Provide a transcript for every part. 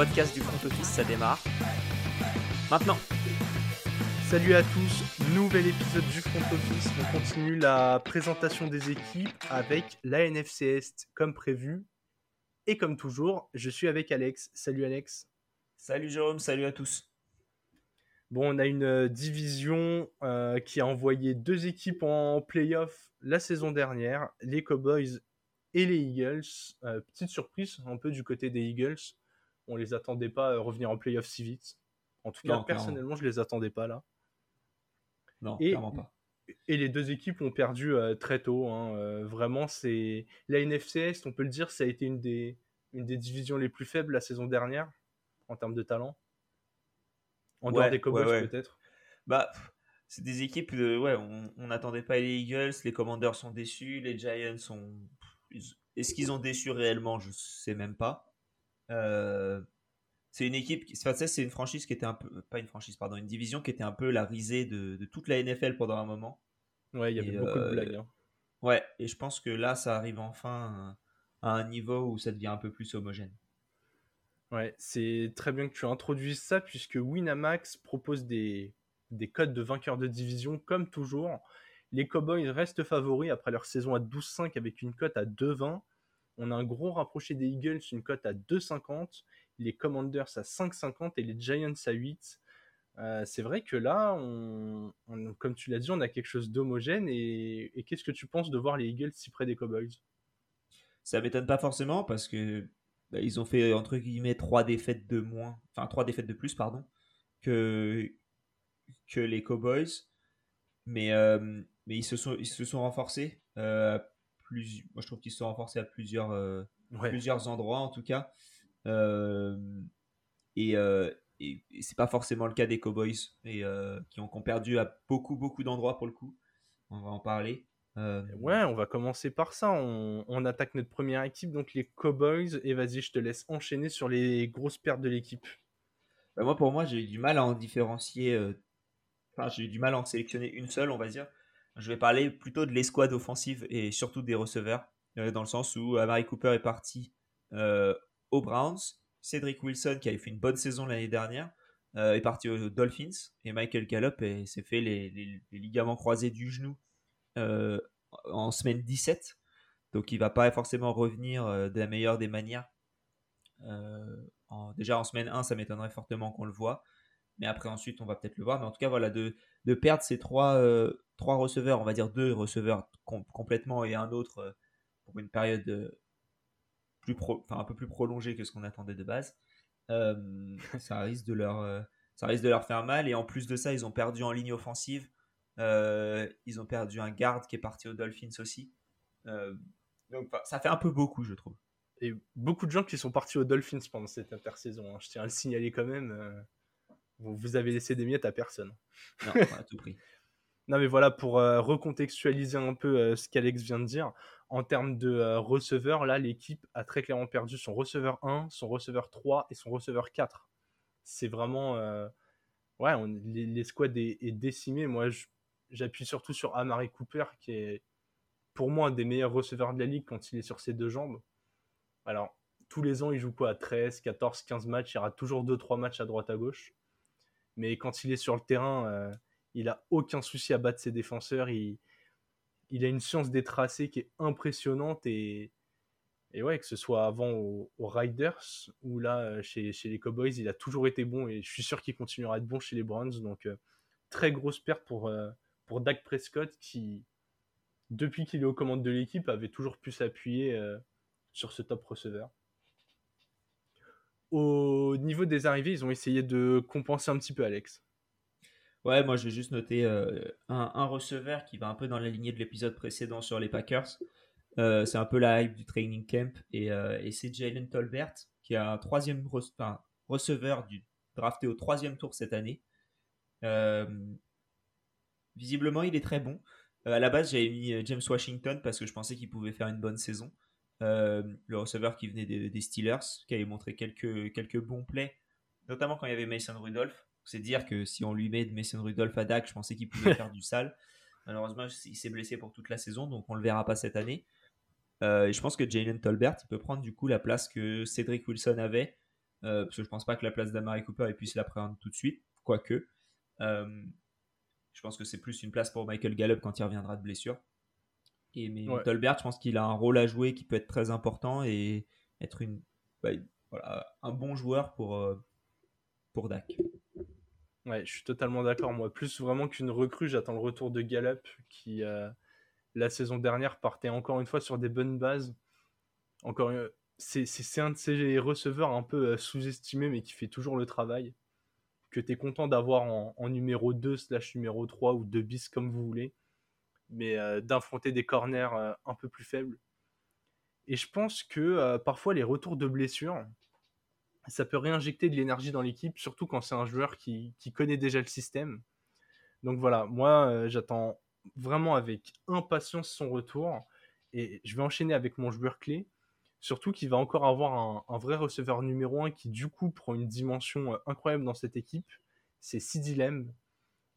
podcast du front office, ça démarre. Maintenant. Salut à tous, nouvel épisode du front office. On continue la présentation des équipes avec la NFC Est comme prévu. Et comme toujours, je suis avec Alex. Salut Alex. Salut Jérôme, salut à tous. Bon, on a une euh, division euh, qui a envoyé deux équipes en playoff la saison dernière, les Cowboys et les Eagles. Euh, petite surprise un peu du côté des Eagles. On les attendait pas à revenir en playoff si vite. En tout cas, Non, personnellement, je les attendais pas là. Non, Et- clairement pas. Et les deux équipes ont perdu euh, très tôt. hein. Euh, vraiment, c'est la NFC Est, on peut le dire, ça a été une des, une des divisions les plus faibles la saison dernière en termes de talent. En dehors Ouais, des Cowboys ouais, ouais. peut-être. Bah, c'est des équipes, de, ouais, on n'attendait pas les Eagles, les Commanders sont déçus, les Giants sont... Est-ce qu'ils ont déçu réellement? Je sais même pas. Euh, c'est une équipe, qui- c'est une franchise qui était un peu, pas une franchise, pardon, une division qui était un peu la risée de, de toute la NFL pendant un moment. Ouais, il y avait Et, beaucoup de euh, blagues. hein. Ouais, et je pense que là, ça arrive enfin à un niveau où ça devient un peu plus homogène. Ouais, c'est très bien que tu introduises ça puisque Winamax propose des, des codes de vainqueurs de division comme toujours. Les Cowboys restent favoris après leur saison à 12-5 avec une cote à 2,20. On a un gros rapproché des Eagles, une cote à 2,50. Les Commanders à 5,50 et les Giants à 8. Euh, c'est vrai que là, comme tu l'as dit, on a quelque chose d'homogène. Et, qu'est-ce que tu penses de voir les Eagles si près des Cowboys? Ça m'étonne pas forcément parce que bah, ils ont fait entre guillemets trois défaites de moins, enfin trois défaites de plus pardon que les Cowboys, mais euh, mais ils se sont ils se sont renforcés. euh, moi je trouve qu'ils se sont renforcés à plusieurs euh, Ouais. plusieurs endroits en tout cas. Euh, et, euh, et, et c'est pas forcément le cas des Cowboys et qui ont, qui ont perdu à beaucoup beaucoup d'endroits pour le coup. On va en parler. Ouais, on va commencer par ça. On, on attaque notre première équipe, donc les Cowboys. Et vas-y, je te laisse enchaîner sur les grosses pertes de l'équipe. Bah, moi, pour moi, j'ai eu du mal à en différencier. Enfin, j'ai eu du mal à en sélectionner une seule, on va dire. Je vais parler plutôt de l'escouade offensive et surtout des receveurs, euh, dans le sens où Amari Cooper est parti euh, aux Browns. Cédric Wilson, qui avait fait une bonne saison l'année dernière, euh, est parti aux Dolphins. Et Michael Gallup eh, s'est fait les, ligaments croisés du genou euh, en semaine 17. Donc, il va pas forcément revenir euh, de la meilleure des manières. Euh, déjà en semaine 1, ça m'étonnerait fortement qu'on le voit. Mais après, ensuite, on va peut-être le voir. Mais en tout cas, voilà, de, perdre ces trois, euh, trois receveurs, on va dire deux receveurs com- complètement et un autre euh, pour une période euh, plus pro, un peu plus prolongée que ce qu'on attendait de base, ça, risque de leur, ça risque de leur faire mal. Et en plus de ça, ils ont perdu en ligne offensive. Ils ont perdu un garde qui est parti aux Dolphins aussi. Donc, ça fait un peu beaucoup, je trouve. Et beaucoup de gens qui sont partis aux Dolphins pendant cette intersaison. hein. Je tiens à le signaler quand même. Vous, vous avez laissé des miettes à personne. Non, à tout prix. Non, mais voilà, pour euh, recontextualiser un peu euh, ce qu'Alex vient de dire, en termes de euh, receveurs, là, l'équipe a très clairement perdu son receveur 1, son receveur 3 et son receveur 4. C'est vraiment. euh, ouais, on- les- l'escouade est, est décimée. Moi, j'appuie surtout sur Amari Cooper, qui est pour moi un des meilleurs receveurs de la ligue quand il est sur ses deux jambes. Alors, tous les ans, il joue quoi à 13, 14, 15 matchs. Il y aura toujours 2-3 matchs à droite à gauche. Mais quand il est sur le terrain. euh, il a aucun souci à battre ses défenseurs. Il, a une science des tracés qui est impressionnante. Et, et ouais, que ce soit avant aux, Riders ou là euh, chez, les Cowboys, il a toujours été bon. Et je suis sûr qu'il continuera à être bon chez les Browns. Donc, euh, très grosse perte pour, pour Dak Prescott qui, depuis qu'il est aux commandes de l'équipe, avait toujours pu s'appuyer sur ce top receveur. Au niveau des arrivées, ils ont essayé de compenser un petit peu Alex. Ouais, moi je vais juste noter euh, un, receveur qui va un peu dans la lignée de l'épisode précédent sur les Packers. Euh, c'est un peu la hype du training camp et, euh, c'est Jalen Tolbert qui est un troisième receveur du, drafté au troisième tour cette année. Visiblement, il est très bon. À la base, j'avais mis James Washington parce que je pensais qu'il pouvait faire une bonne saison. Euh, le receveur qui venait des, des Steelers, qui avait montré quelques, quelques bons plays, notamment quand il y avait Mason Rudolph. C'est dire que si on lui met de Mason Rudolph à Dak, je pensais qu'il pouvait faire du sale. Malheureusement, il s'est blessé pour toute la saison, donc on le verra pas cette année. Euh, et je pense que Jalen Tolbert il peut prendre du coup la place que Cedric Wilson avait euh, parce que je pense pas que la place d'Amari Cooper puisse la prendre tout de suite, quoique. Je pense que c'est plus une place pour Michael Gallup quand il reviendra de blessure. Et mais Tolbert, je pense qu'il a un rôle à jouer qui peut être très important et être une, bah, voilà, un bon joueur pour, euh, pour Dak. Ouais, je suis totalement d'accord. Moi, plus vraiment qu'une recrue, j'attends le retour de Gallup qui, la saison dernière, partait encore une fois sur des bonnes bases. Encore c'est un de ces receveurs un peu sous-estimés, mais qui fait toujours le travail. Que tu es content d'avoir en, numéro 2 slash numéro 3 ou 2 bis comme vous voulez. Mais d'affronter des corners un peu plus faibles. Et je pense que parfois les retours de blessures, ça peut réinjecter de l'énergie dans l'équipe, surtout quand c'est un joueur qui, qui, connaît déjà le système. Donc voilà, moi j'attends vraiment avec impatience son retour. Et je vais enchaîner avec mon joueur clé. Surtout qu'il va encore avoir un, vrai receveur numéro 1 qui, du coup, prend une dimension euh, incroyable dans cette équipe. C'est Sidi Lem.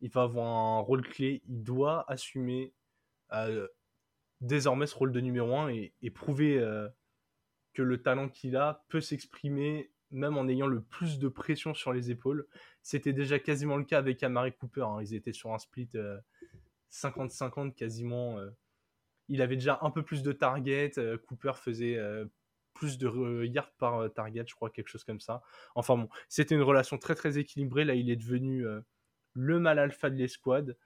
Il va avoir un rôle clé. Il doit assumer euh, désormais ce rôle de numéro 1 et, prouver euh, que le talent qu'il a peut s'exprimer même en ayant le plus de pression sur les épaules. C'était déjà quasiment le cas avec Amari Cooper. Hein. Ils étaient sur un split 50-50 quasiment il avait déjà un peu plus de target. Euh, Cooper faisait euh, plus de yards par euh, target, je crois, quelque chose comme ça. Enfin bon, c'était une relation très très équilibrée. Là, il est devenu le mal alpha de l'escouade.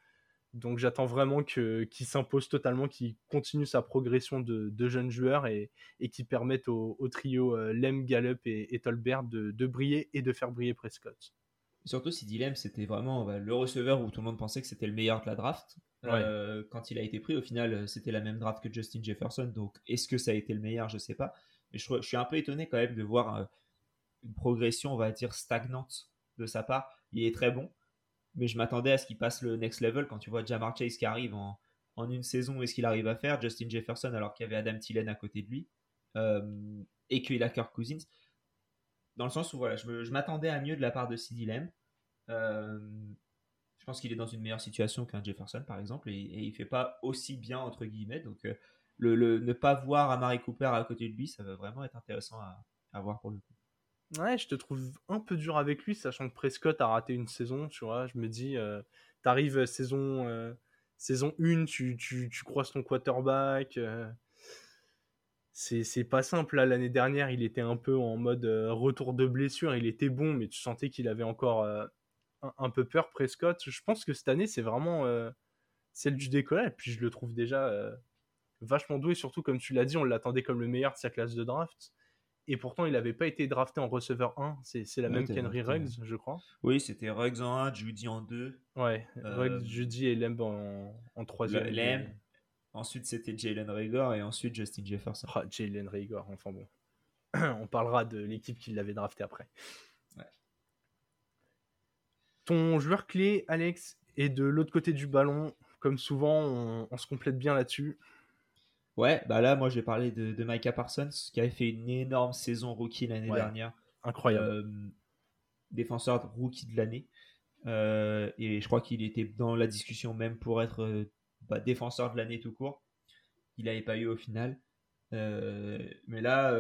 Donc j'attends vraiment qu'il s'impose totalement, qu'il continue sa progression de, jeunes joueurs et, et qu'il permette au, trio Lem, Gallup et, Tolbert de, briller et de faire briller Prescott. Surtout si Dilem c'était vraiment bah, le receveur où tout le monde pensait que c'était le meilleur de la draft. Euh, quand il a été pris, au final, euh, c'était la même draft que Justin Jefferson. Donc, est-ce que ça a été le meilleur? Je sais pas. Mais je, suis un peu étonné quand même de voir euh, une progression, on va dire, stagnante de sa part. Il est très bon, mais je m'attendais à ce qu'il passe le next level quand tu vois Jamar Chase qui arrive en, une saison et ce qu'il arrive à faire. Justin Jefferson, alors qu'il y avait Adam Thielen à côté de lui, et qu'il a Kirk Cousins. Dans le sens où voilà, je m'attendais à mieux de la part de CD Lamb. Je pense qu'il est dans une meilleure situation qu'un Jefferson, par exemple, et, et, il fait pas aussi bien, entre guillemets. Donc, euh, le, ne pas voir Amari Cooper à côté de lui, ça va vraiment être intéressant à, voir pour le coup. Ouais, je te trouve un peu dur avec lui, sachant que Prescott a raté une saison, tu vois. Je me dis, euh, t'arrives saison, euh, saison 1, tu, tu, tu, croises ton quarterback. c'est pas simple. L'année dernière, il était un peu en mode retour de blessure. Il était bon, mais tu sentais qu'il avait encore un, peu peur Prescott. Je pense que cette année, c'est vraiment euh, celle du décollage. Puis je le trouve déjà euh, vachement doué, surtout comme tu l'as dit, on l'attendait comme le meilleur de sa classe de draft. Et pourtant, il n'avait pas été drafté en receveur 1. C'est la même qu'Henry Ruggs, je crois. Oui, c'était Ruggs en 1, Judy en 2. Ouais, Ruggs, euh, Judy et Lemb en, en 3 Lemb. Ensuite, c'était Jalen Rigor et ensuite Justin Jefferson. Ah, Jalen Rigor, enfin bon. on parlera de l'équipe qui l'avait drafté après. Ton joueur clé, Alex, est de l'autre côté du ballon. Comme souvent, on, se complète bien là-dessus. Ouais, bah là, moi, j'ai parlé de, de, Micah Parsons, qui avait fait une énorme saison rookie l'année dernière. Incroyable. Euh, défenseur rookie de l'année. Euh, et je crois qu'il était dans la discussion même pour être euh, bah, défenseur de l'année tout court. Il n'avait pas eu au final. mais là,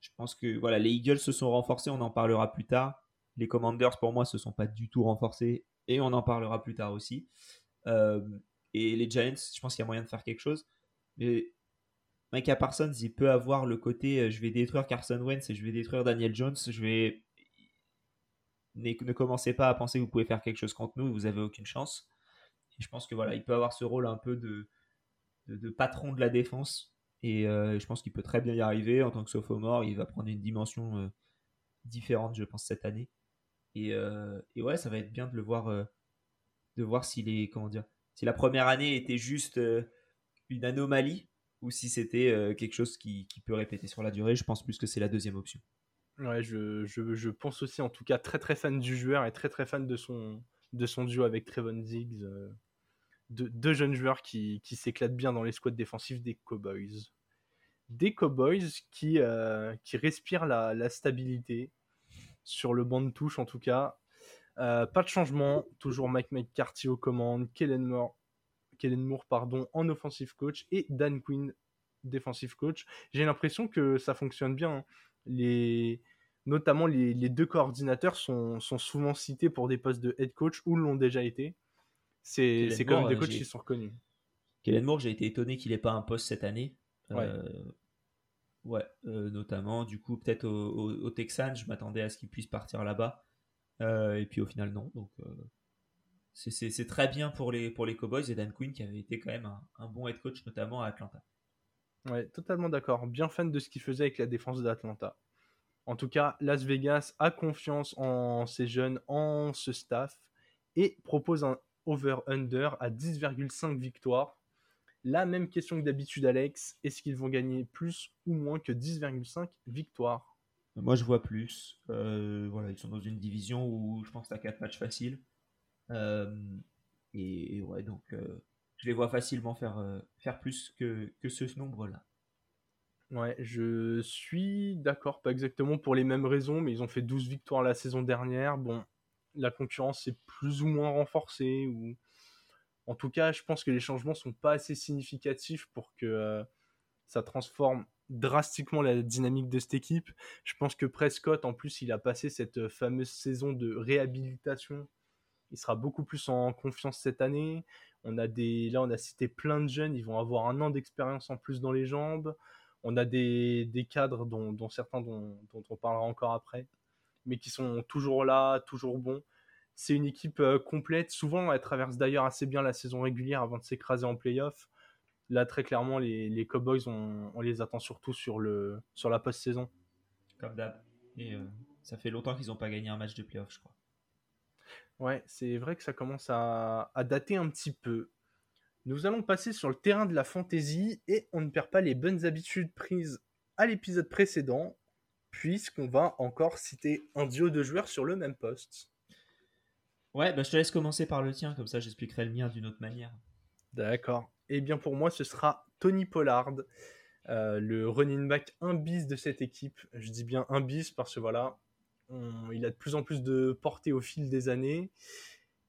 je pense que voilà, les Eagles se sont renforcés, on en parlera plus tard. Les Commanders, pour moi, se sont pas du tout renforcés et on en parlera plus tard aussi. Et les Giants, je pense qu'il y a moyen de faire quelque chose. Mais Micah Parsons, il peut avoir le côté euh, je vais détruire Carson Wentz et je vais détruire Daniel Jones. Je vais. Ne, commencez pas à penser que vous pouvez faire quelque chose contre nous, vous avez aucune chance. Et je pense que voilà, il peut avoir ce rôle un peu de, patron de la défense. Et euh, je pense qu'il peut très bien y arriver en tant que sophomore. Il va prendre une dimension différente, je pense, cette année. Euh, et, ouais, ça va être bien de le voir, euh, de voir s'il est, comment dire, si la première année était juste euh, une anomalie ou si c'était quelque chose qui, peut répéter sur la durée. Je pense plus que c'est la deuxième option. Ouais, je, je, pense aussi, en tout cas, très très fan du joueur et très très fan de son, de son duo avec Trevon Diggs. De, deux jeunes joueurs qui, qui s'éclatent bien dans les squads défensifs des Cowboys. Des Cowboys qui, qui respirent la, stabilité, sur le banc de touche en tout cas. Euh, pas de changement, toujours Mike McCarthy aux commandes, Kellen Moore, Kellen Moore pardon, en offensive coach et Dan Quinn defensive coach. J'ai l'impression que ça fonctionne bien. Hein. Les... Notamment, les, deux coordinateurs sont, souvent cités pour des postes de head coach ou l'ont déjà été. C'est quand même des coachs qui sont reconnus. Kellen Moore, j'ai été étonné qu'il n'ait pas un poste cette année. Ouais, euh, notamment, du coup, peut-être au, au, Texans, je m'attendais à ce qu'il puisse partir là-bas. Euh, et puis au final, non. Donc, euh, c'est très bien pour les, pour les Cowboys et Dan Quinn qui avait été quand même un, bon head coach, notamment à Atlanta. Ouais, totalement d'accord. Bien fan de ce qu'il faisait avec la défense d'Atlanta. En tout cas, Las Vegas a confiance en ses jeunes, en ce staff, et propose un over-under à 10,5 victoires la même question que d'habitude, Alex. Est-ce qu'ils vont gagner plus ou moins que 10,5 victoires? Moi, je vois plus. Euh, voilà, ils sont dans une division où je pense que tu as 4 matchs faciles. Euh, et, ouais, donc euh, je les vois facilement faire, faire plus que, que ce nombre-là. Ouais, je suis d'accord, pas exactement pour les mêmes raisons, mais ils ont fait 12 victoires la saison dernière. Bon, la concurrence est plus ou moins renforcée, ou en tout cas, je pense que les changements sont pas assez significatifs pour que euh, ça transforme drastiquement la dynamique de cette équipe. Je pense que Prescott, en plus, il a passé cette euh, fameuse saison de réhabilitation. Il sera beaucoup plus en confiance cette année. On a des, là, on a cité plein de jeunes. Ils vont avoir un an d'expérience en plus dans les jambes. On a des, cadres dont, certains dont, on parlera encore après, mais qui sont toujours là, toujours bons. C'est une équipe euh, complète. Souvent, elle traverse d'ailleurs assez bien la saison régulière avant de s'écraser en playoff. Là, très clairement, les, Cowboys, on, les attend surtout sur, le, sur la post-saison. Comme d'hab. Et euh, ça fait longtemps qu'ils n'ont pas gagné un match de playoff, je crois. Ouais, c'est vrai que ça commence à, à, dater un petit peu. Nous allons passer sur le terrain de la fantasy et on ne perd pas les bonnes habitudes prises à l'épisode précédent, puisqu'on va encore citer un duo de joueurs sur le même poste. Ouais, bah, je te laisse commencer par le tien, comme ça j'expliquerai le mien d'une autre manière. D'accord. Eh bien pour moi, ce sera Tony Pollard, euh, le running back 1 bis de cette équipe. Je dis bien un bis parce que voilà, il a de plus en plus de portée au fil des années.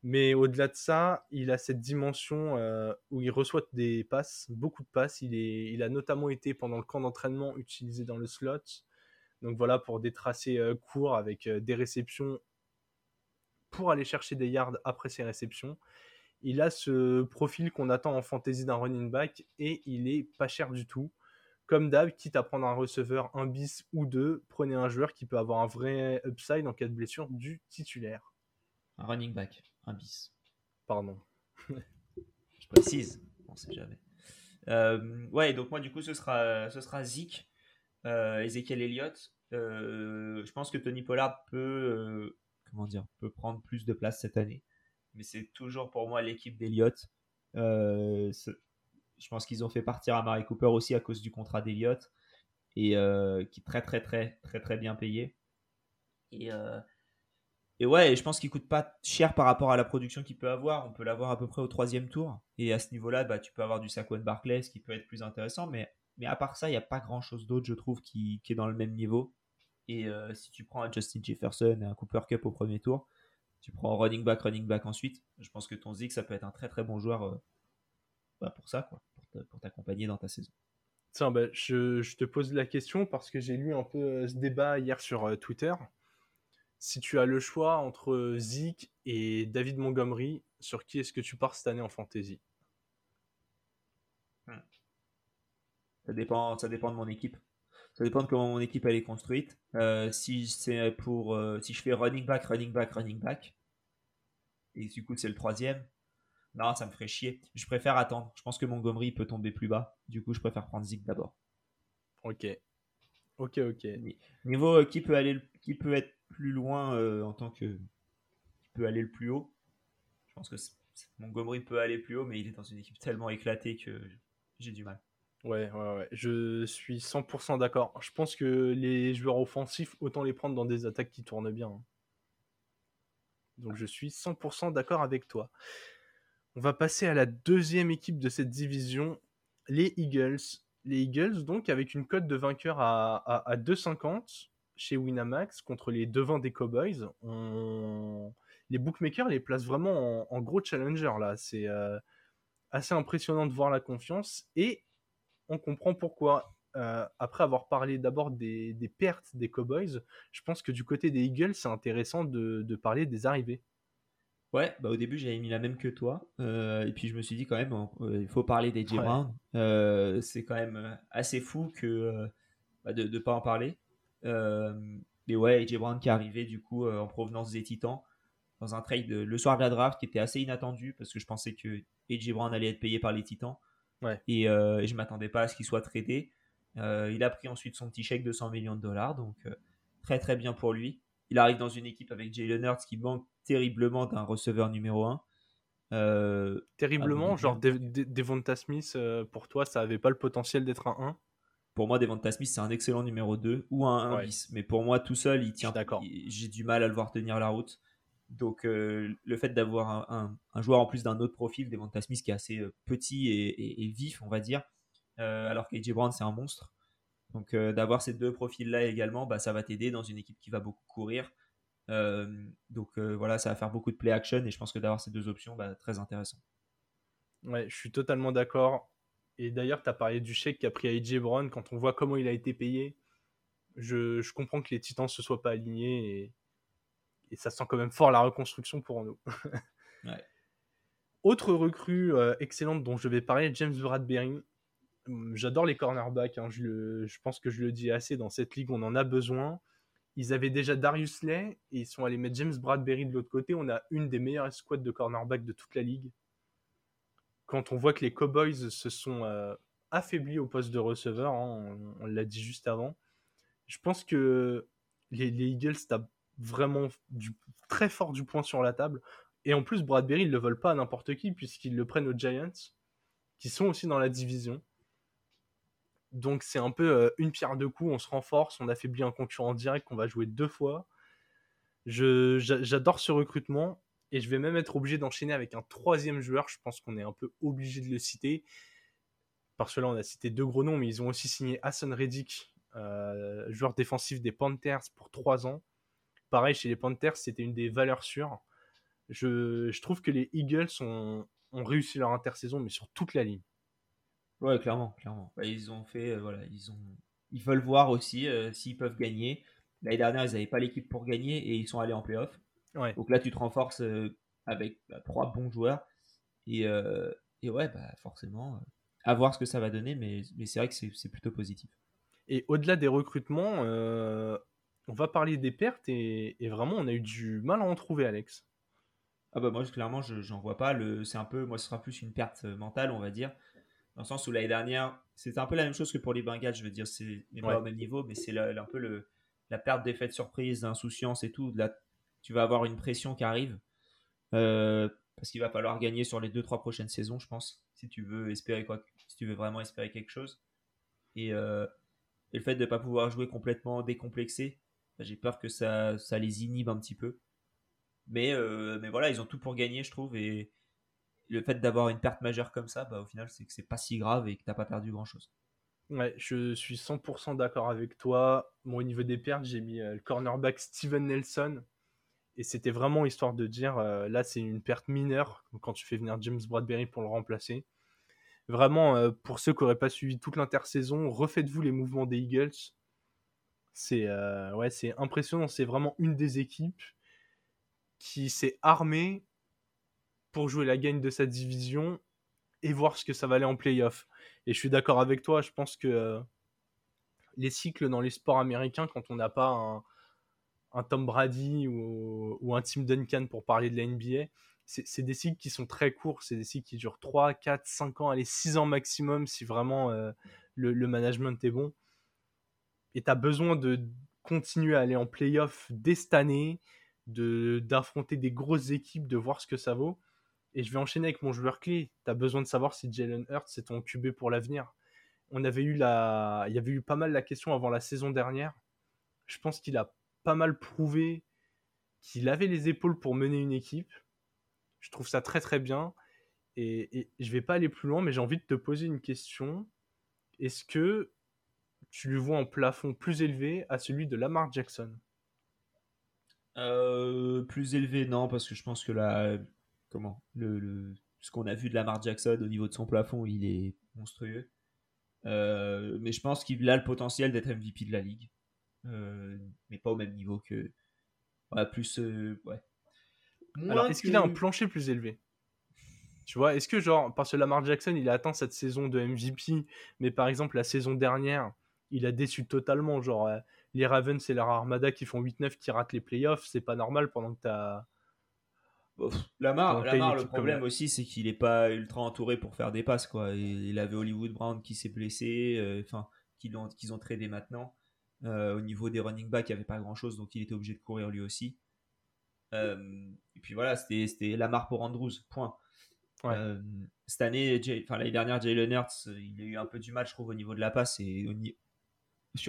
Mais au-delà de ça, il a cette dimension euh, où il reçoit des passes, beaucoup de passes. Il, a notamment été pendant le camp d'entraînement utilisé dans le slot. Donc voilà, pour des tracés euh, courts avec des réceptions pour aller chercher des yards après ses réceptions. Il a ce profil qu'on attend en fantasy d'un running back et il est pas cher du tout. Comme d'hab, quitte à prendre un receveur, un bis ou deux, prenez un joueur qui peut avoir un vrai upside en cas de blessure du titulaire. Un running back, un bis. Pardon. Je précise, on sait jamais. Euh, ouais, donc moi du coup ce sera, ce sera Zik, euh, Ezekiel Elliott. Euh, je pense que Tony Pollard peut comment dire, peut prendre plus de place cette année. Mais c'est toujours pour moi l'équipe d'Eliott. Euh, je pense qu'ils ont fait partir à Mary Cooper aussi à cause du contrat d'Eliott et euh, qui est très très très très très bien payé. Et, euh, ouais, je pense qu'il coûte pas cher par rapport à la production qu'il peut avoir. On peut l'avoir à peu près au troisième tour. Et à ce niveau-là, bah, tu peux avoir du Saquon Barclays qui peut être plus intéressant. Mais, mais à part ça, il n'y a pas grand-chose d'autre, je trouve, qui, qui, est dans le même niveau. Et euh, si tu prends un Justin Jefferson et un Cooper Cup au premier tour, tu prends running back, running back ensuite, je pense que ton Zig, ça peut être un très très bon joueur bah, pour ça, quoi, pour t'accompagner dans ta saison. Tiens, bah, je, te pose la question parce que j'ai lu un peu euh, ce débat hier sur Twitter. Si tu as le choix entre Zeke et David Montgomery, sur qui est-ce que tu pars cette année en fantasy? Hmm. ça, dépend, ça dépend de mon équipe. Ça dépend de comment mon équipe elle est construite. Euh, si c'est pour euh, si je fais running back, running back, running back, et du coup c'est le troisième, non, ça me ferait chier. Je préfère attendre. Je pense que Montgomery peut tomber plus bas. Du coup, je préfère prendre Zig d'abord. Ok. Ok, ok. Niveau euh, qui peut aller, qui peut être plus loin en tant que, qui peut aller le plus haut? Je pense que Montgomery peut aller plus haut, mais il est dans une équipe tellement éclatée que j'ai du mal. Ouais, ouais, ouais, je suis 100% d'accord. Je pense que les joueurs offensifs, autant les prendre dans des attaques qui tournent bien. Hein. Donc je suis 100% d'accord avec toi. On va passer à la deuxième équipe de cette division, les Eagles. Les Eagles, donc, avec une cote de vainqueur à, à, 2,50 chez Winamax contre les devants des Cowboys. Les bookmakers les placent vraiment en, gros challenger là. C'est euh, assez impressionnant de voir la confiance. Et on comprend pourquoi. euh, après avoir parlé d'abord des, pertes des Cowboys, je pense que du côté des Eagles, c'est intéressant de parler des arrivées. Ouais, bah au début j'avais mis la même que toi, euh, et puis je me suis dit quand même, euh, il faut parler des J. Ouais. Brown. Euh, c'est quand même assez fou que bah, de ne pas en parler. Mais ouais, AJ Brown qui est arrivé du coup en provenance des Titans dans un trade le soir de la draft qui était assez inattendu parce que je pensais que AJ Brown allait être payé par les Titans Ouais. et, et je m'attendais pas à ce qu'il soit tradé. Il a pris ensuite son petit chèque de 100 millions de dollars, donc très très bien pour lui. Il arrive dans une équipe avec Jalen Hurts qui manque terriblement d'un receveur numéro 1. Euh, Terriblement, Ah, genre. Dev- Devonta Smith, euh, pour toi, ça avait pas le potentiel d'être un 1 pour moi, Devonta Smith, c'est un excellent numéro 2 ou un 1 Ouais. bis. Mais pour moi, tout seul, il tient. d'accord. J'ai du mal à le voir tenir la route. Donc, euh, le fait d'avoir un, un- un joueur en plus d'un autre profil, Devonta Smith, qui est assez petit et, et- et vif, on va dire, alors qu'AJ Brown, c'est un monstre. Donc, euh, d'avoir ces deux profils-là également, bah, ça va t'aider dans une équipe qui va beaucoup courir. Euh, donc, euh, voilà, ça va faire beaucoup de play action et je pense que d'avoir ces deux options, bah, très intéressant. Ouais, je suis totalement d'accord. Et d'ailleurs, tu as parlé du chèque qu'a pris AJ Brown. Quand on voit comment il a été payé, je, je comprends que les Titans se soient pas alignés et, et ça sent quand même fort la reconstruction pour nous. Ouais. Autre recrue excellente dont je vais parler, James Bradbury. Hum, J'adore les cornerbacks. hein, je, pense que je le dis assez. Dans cette ligue, on en a besoin. Ils avaient déjà Darius Lay et ils sont allés mettre James Bradbury de l'autre côté. On a une des meilleures squads de cornerbacks de toute la ligue quand on voit que les Cowboys se sont euh, affaiblis au poste de receveur, hein, on, l'a dit juste avant, je pense que les, les Eagles tapent vraiment très fort du poing sur la table. Et en plus, Bradbury, ils ne le volent pas à n'importe qui, puisqu'ils le prennent aux Giants, qui sont aussi dans la division. Donc c'est un peu euh, une pierre deux coups, on se renforce, on affaiblit un concurrent direct qu'on va jouer deux fois. J'adore ce recrutement. Et je vais même être obligé d'enchaîner avec un troisième joueur. Je pense qu'on est un peu obligé de le citer. Parce que là, on a cité deux gros noms, mais ils ont aussi signé Hassan Reddick, euh, joueur défensif des Panthers pour trois ans. Pareil, chez les Panthers, c'était une des valeurs sûres. Je, trouve que les Eagles ont réussi leur intersaison, mais sur toute la ligne. Ouais, clairement, clairement. Bah, ils ont fait, euh, voilà, ils ont, ils veulent voir aussi euh, s'ils peuvent gagner. L'année dernière, ils n'avaient pas l'équipe pour gagner et ils sont allés en playoff. Ouais. Donc là, tu te renforces euh, avec bah, trois bons joueurs et, et ouais, bah, forcément, à voir ce que ça va donner, mais, mais c'est vrai que c'est plutôt positif. Et au-delà des recrutements, on va parler des pertes et, et vraiment, on a eu du mal à en trouver, Alex. Ah bah moi, clairement, je j'en vois pas. C'est un peu, moi, ce sera plus une perte mentale, on va dire, dans le sens où l'année dernière, c'était un peu la même chose que pour les Bengals. Je veux dire, c'est pas Ouais. au même niveau, mais c'est un peu le, la perte d'effet de surprise, d'insouciance et tout. Tu vas avoir une pression qui arrive euh, parce qu'il va falloir gagner sur les deux trois prochaines saisons, je pense, si tu veux espérer quoi, si tu veux vraiment espérer quelque chose. Et, euh, et le fait de ne pas pouvoir jouer complètement décomplexé, bah, j'ai peur que ça, ça les inhibe un petit peu. Mais, euh, mais voilà, ils ont tout pour gagner, je trouve. Et le fait d'avoir une perte majeure comme ça, bah, au final, c'est que c'est pas si grave et que t'as pas perdu grand chose. Ouais, je suis 100% d'accord avec toi. Au niveau des pertes, j'ai mis euh, le cornerback Steven Nelson. Et c'était vraiment histoire de dire, euh, là, c'est une perte mineure quand tu fais venir James Bradbury pour le remplacer. Vraiment, euh, pour ceux qui n'auraient pas suivi toute l'intersaison, refaites-vous les mouvements des Eagles. C'est ouais, c'est impressionnant. C'est vraiment une des équipes qui s'est armée pour jouer la gagne de sa division et voir ce que ça valait en playoff. Et je suis d'accord avec toi, je pense que euh, les cycles dans les sports américains, quand on n'a pas un, Tom Brady ou, un Tim Duncan pour parler de la NBA, c'est des cycles qui sont très courts, c'est des cycles qui durent 3, 4, 5 ans, allez 6 ans maximum si vraiment euh, le, management est bon. Et tu as besoin de continuer à aller en playoff dès cette année, d'affronter des grosses équipes, de voir ce que ça vaut. Et je vais enchaîner avec mon joueur clé. Tu as besoin de savoir si Jalen Hurts c'est ton QB pour l'avenir. On avait eu la... Il y avait eu pas mal la question avant la saison dernière. Je pense qu'il a pas mal prouvé qu'il avait les épaules pour mener une équipe. Je trouve ça très très bien. Et, et je vais pas aller plus loin, mais j'ai envie de te poser une question. Est-ce que tu lui vois un plafond plus élevé à celui de Lamar Jackson? Euh, plus élevé, non, parce que je pense que la, comment, le, le- ce qu'on a vu de Lamar Jackson au niveau de son plafond, il est monstrueux. mais je pense qu'il a le potentiel d'être MVP de la ligue. mais pas au même niveau que. plus. ouais. Alors, est-ce qu'il a un plancher plus élevé? Tu vois, est-ce que genre, parce que Lamar Jackson, il a atteint cette saison de MVP, mais par exemple la saison dernière, il a déçu totalement. Genre, euh, les Ravens et leur Armada qui font 8-9 qui ratent les playoffs, c'est pas normal pendant que t'as. Lamar, Lamar le problème aussi, c'est qu'il est pas ultra entouré pour faire des passes, quoi. Il, avait Hollywood Brown qui s'est blessé, euh, enfin, qu'ils ont, ont tradé maintenant. Euh, au niveau des running backs, il n'y avait pas grand chose, donc il était obligé de courir lui aussi. et puis voilà, c'était Lamar pour Andrews, point. Euh, cette année, enfin l'année dernière, Jalen Hurts, euh, il a eu un peu du mal, je trouve, au niveau de la passe et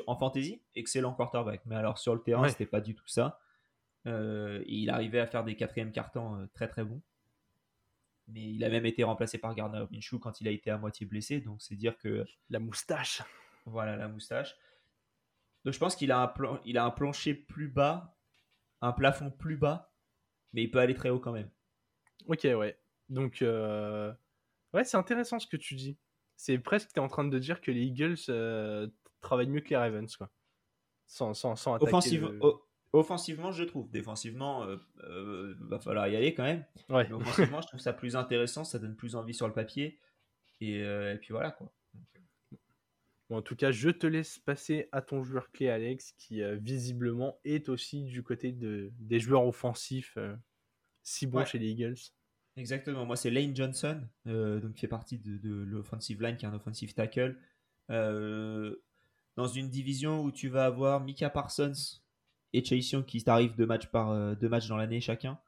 en fantasy, excellent quarterback. Mais alors sur le terrain, c'était pas du tout ça. Euh, il arrivait à faire des quatrièmes cartons très très bons. Mais il a même été remplacé par Gardner Minshew quand il a été à moitié blessé. Donc c'est dire que la moustache. Voilà la moustache. Donc je pense qu'il a un plan, il a un plancher plus bas, un plafond plus bas, mais il peut aller très haut quand même. Ok ouais. Donc, euh, ouais, c'est intéressant ce que tu dis. C'est presque, tu es en train de dire que les Eagles euh, travaillent mieux que les Ravens, quoi. Sans, sans, sans attaquer Offensivement, je trouve. Défensivement, euh, euh, va falloir y aller quand même. Ouais. offensivement, je trouve ça plus intéressant, ça donne plus envie sur le papier. Et, puis voilà, quoi. Bon, en tout cas, je te laisse passer à ton joueur clé, Alex, qui visiblement est aussi du côté de, des joueurs offensifs si bons chez les Eagles. Exactement, moi c'est Lane Johnson, euh, donc qui fait partie de, l'offensive line, qui est un offensive tackle. Euh, dans une division où tu vas avoir Mika Parsons et Chase Young qui t'arrivent deux matchs par euh, deux matchs dans l'année chacun.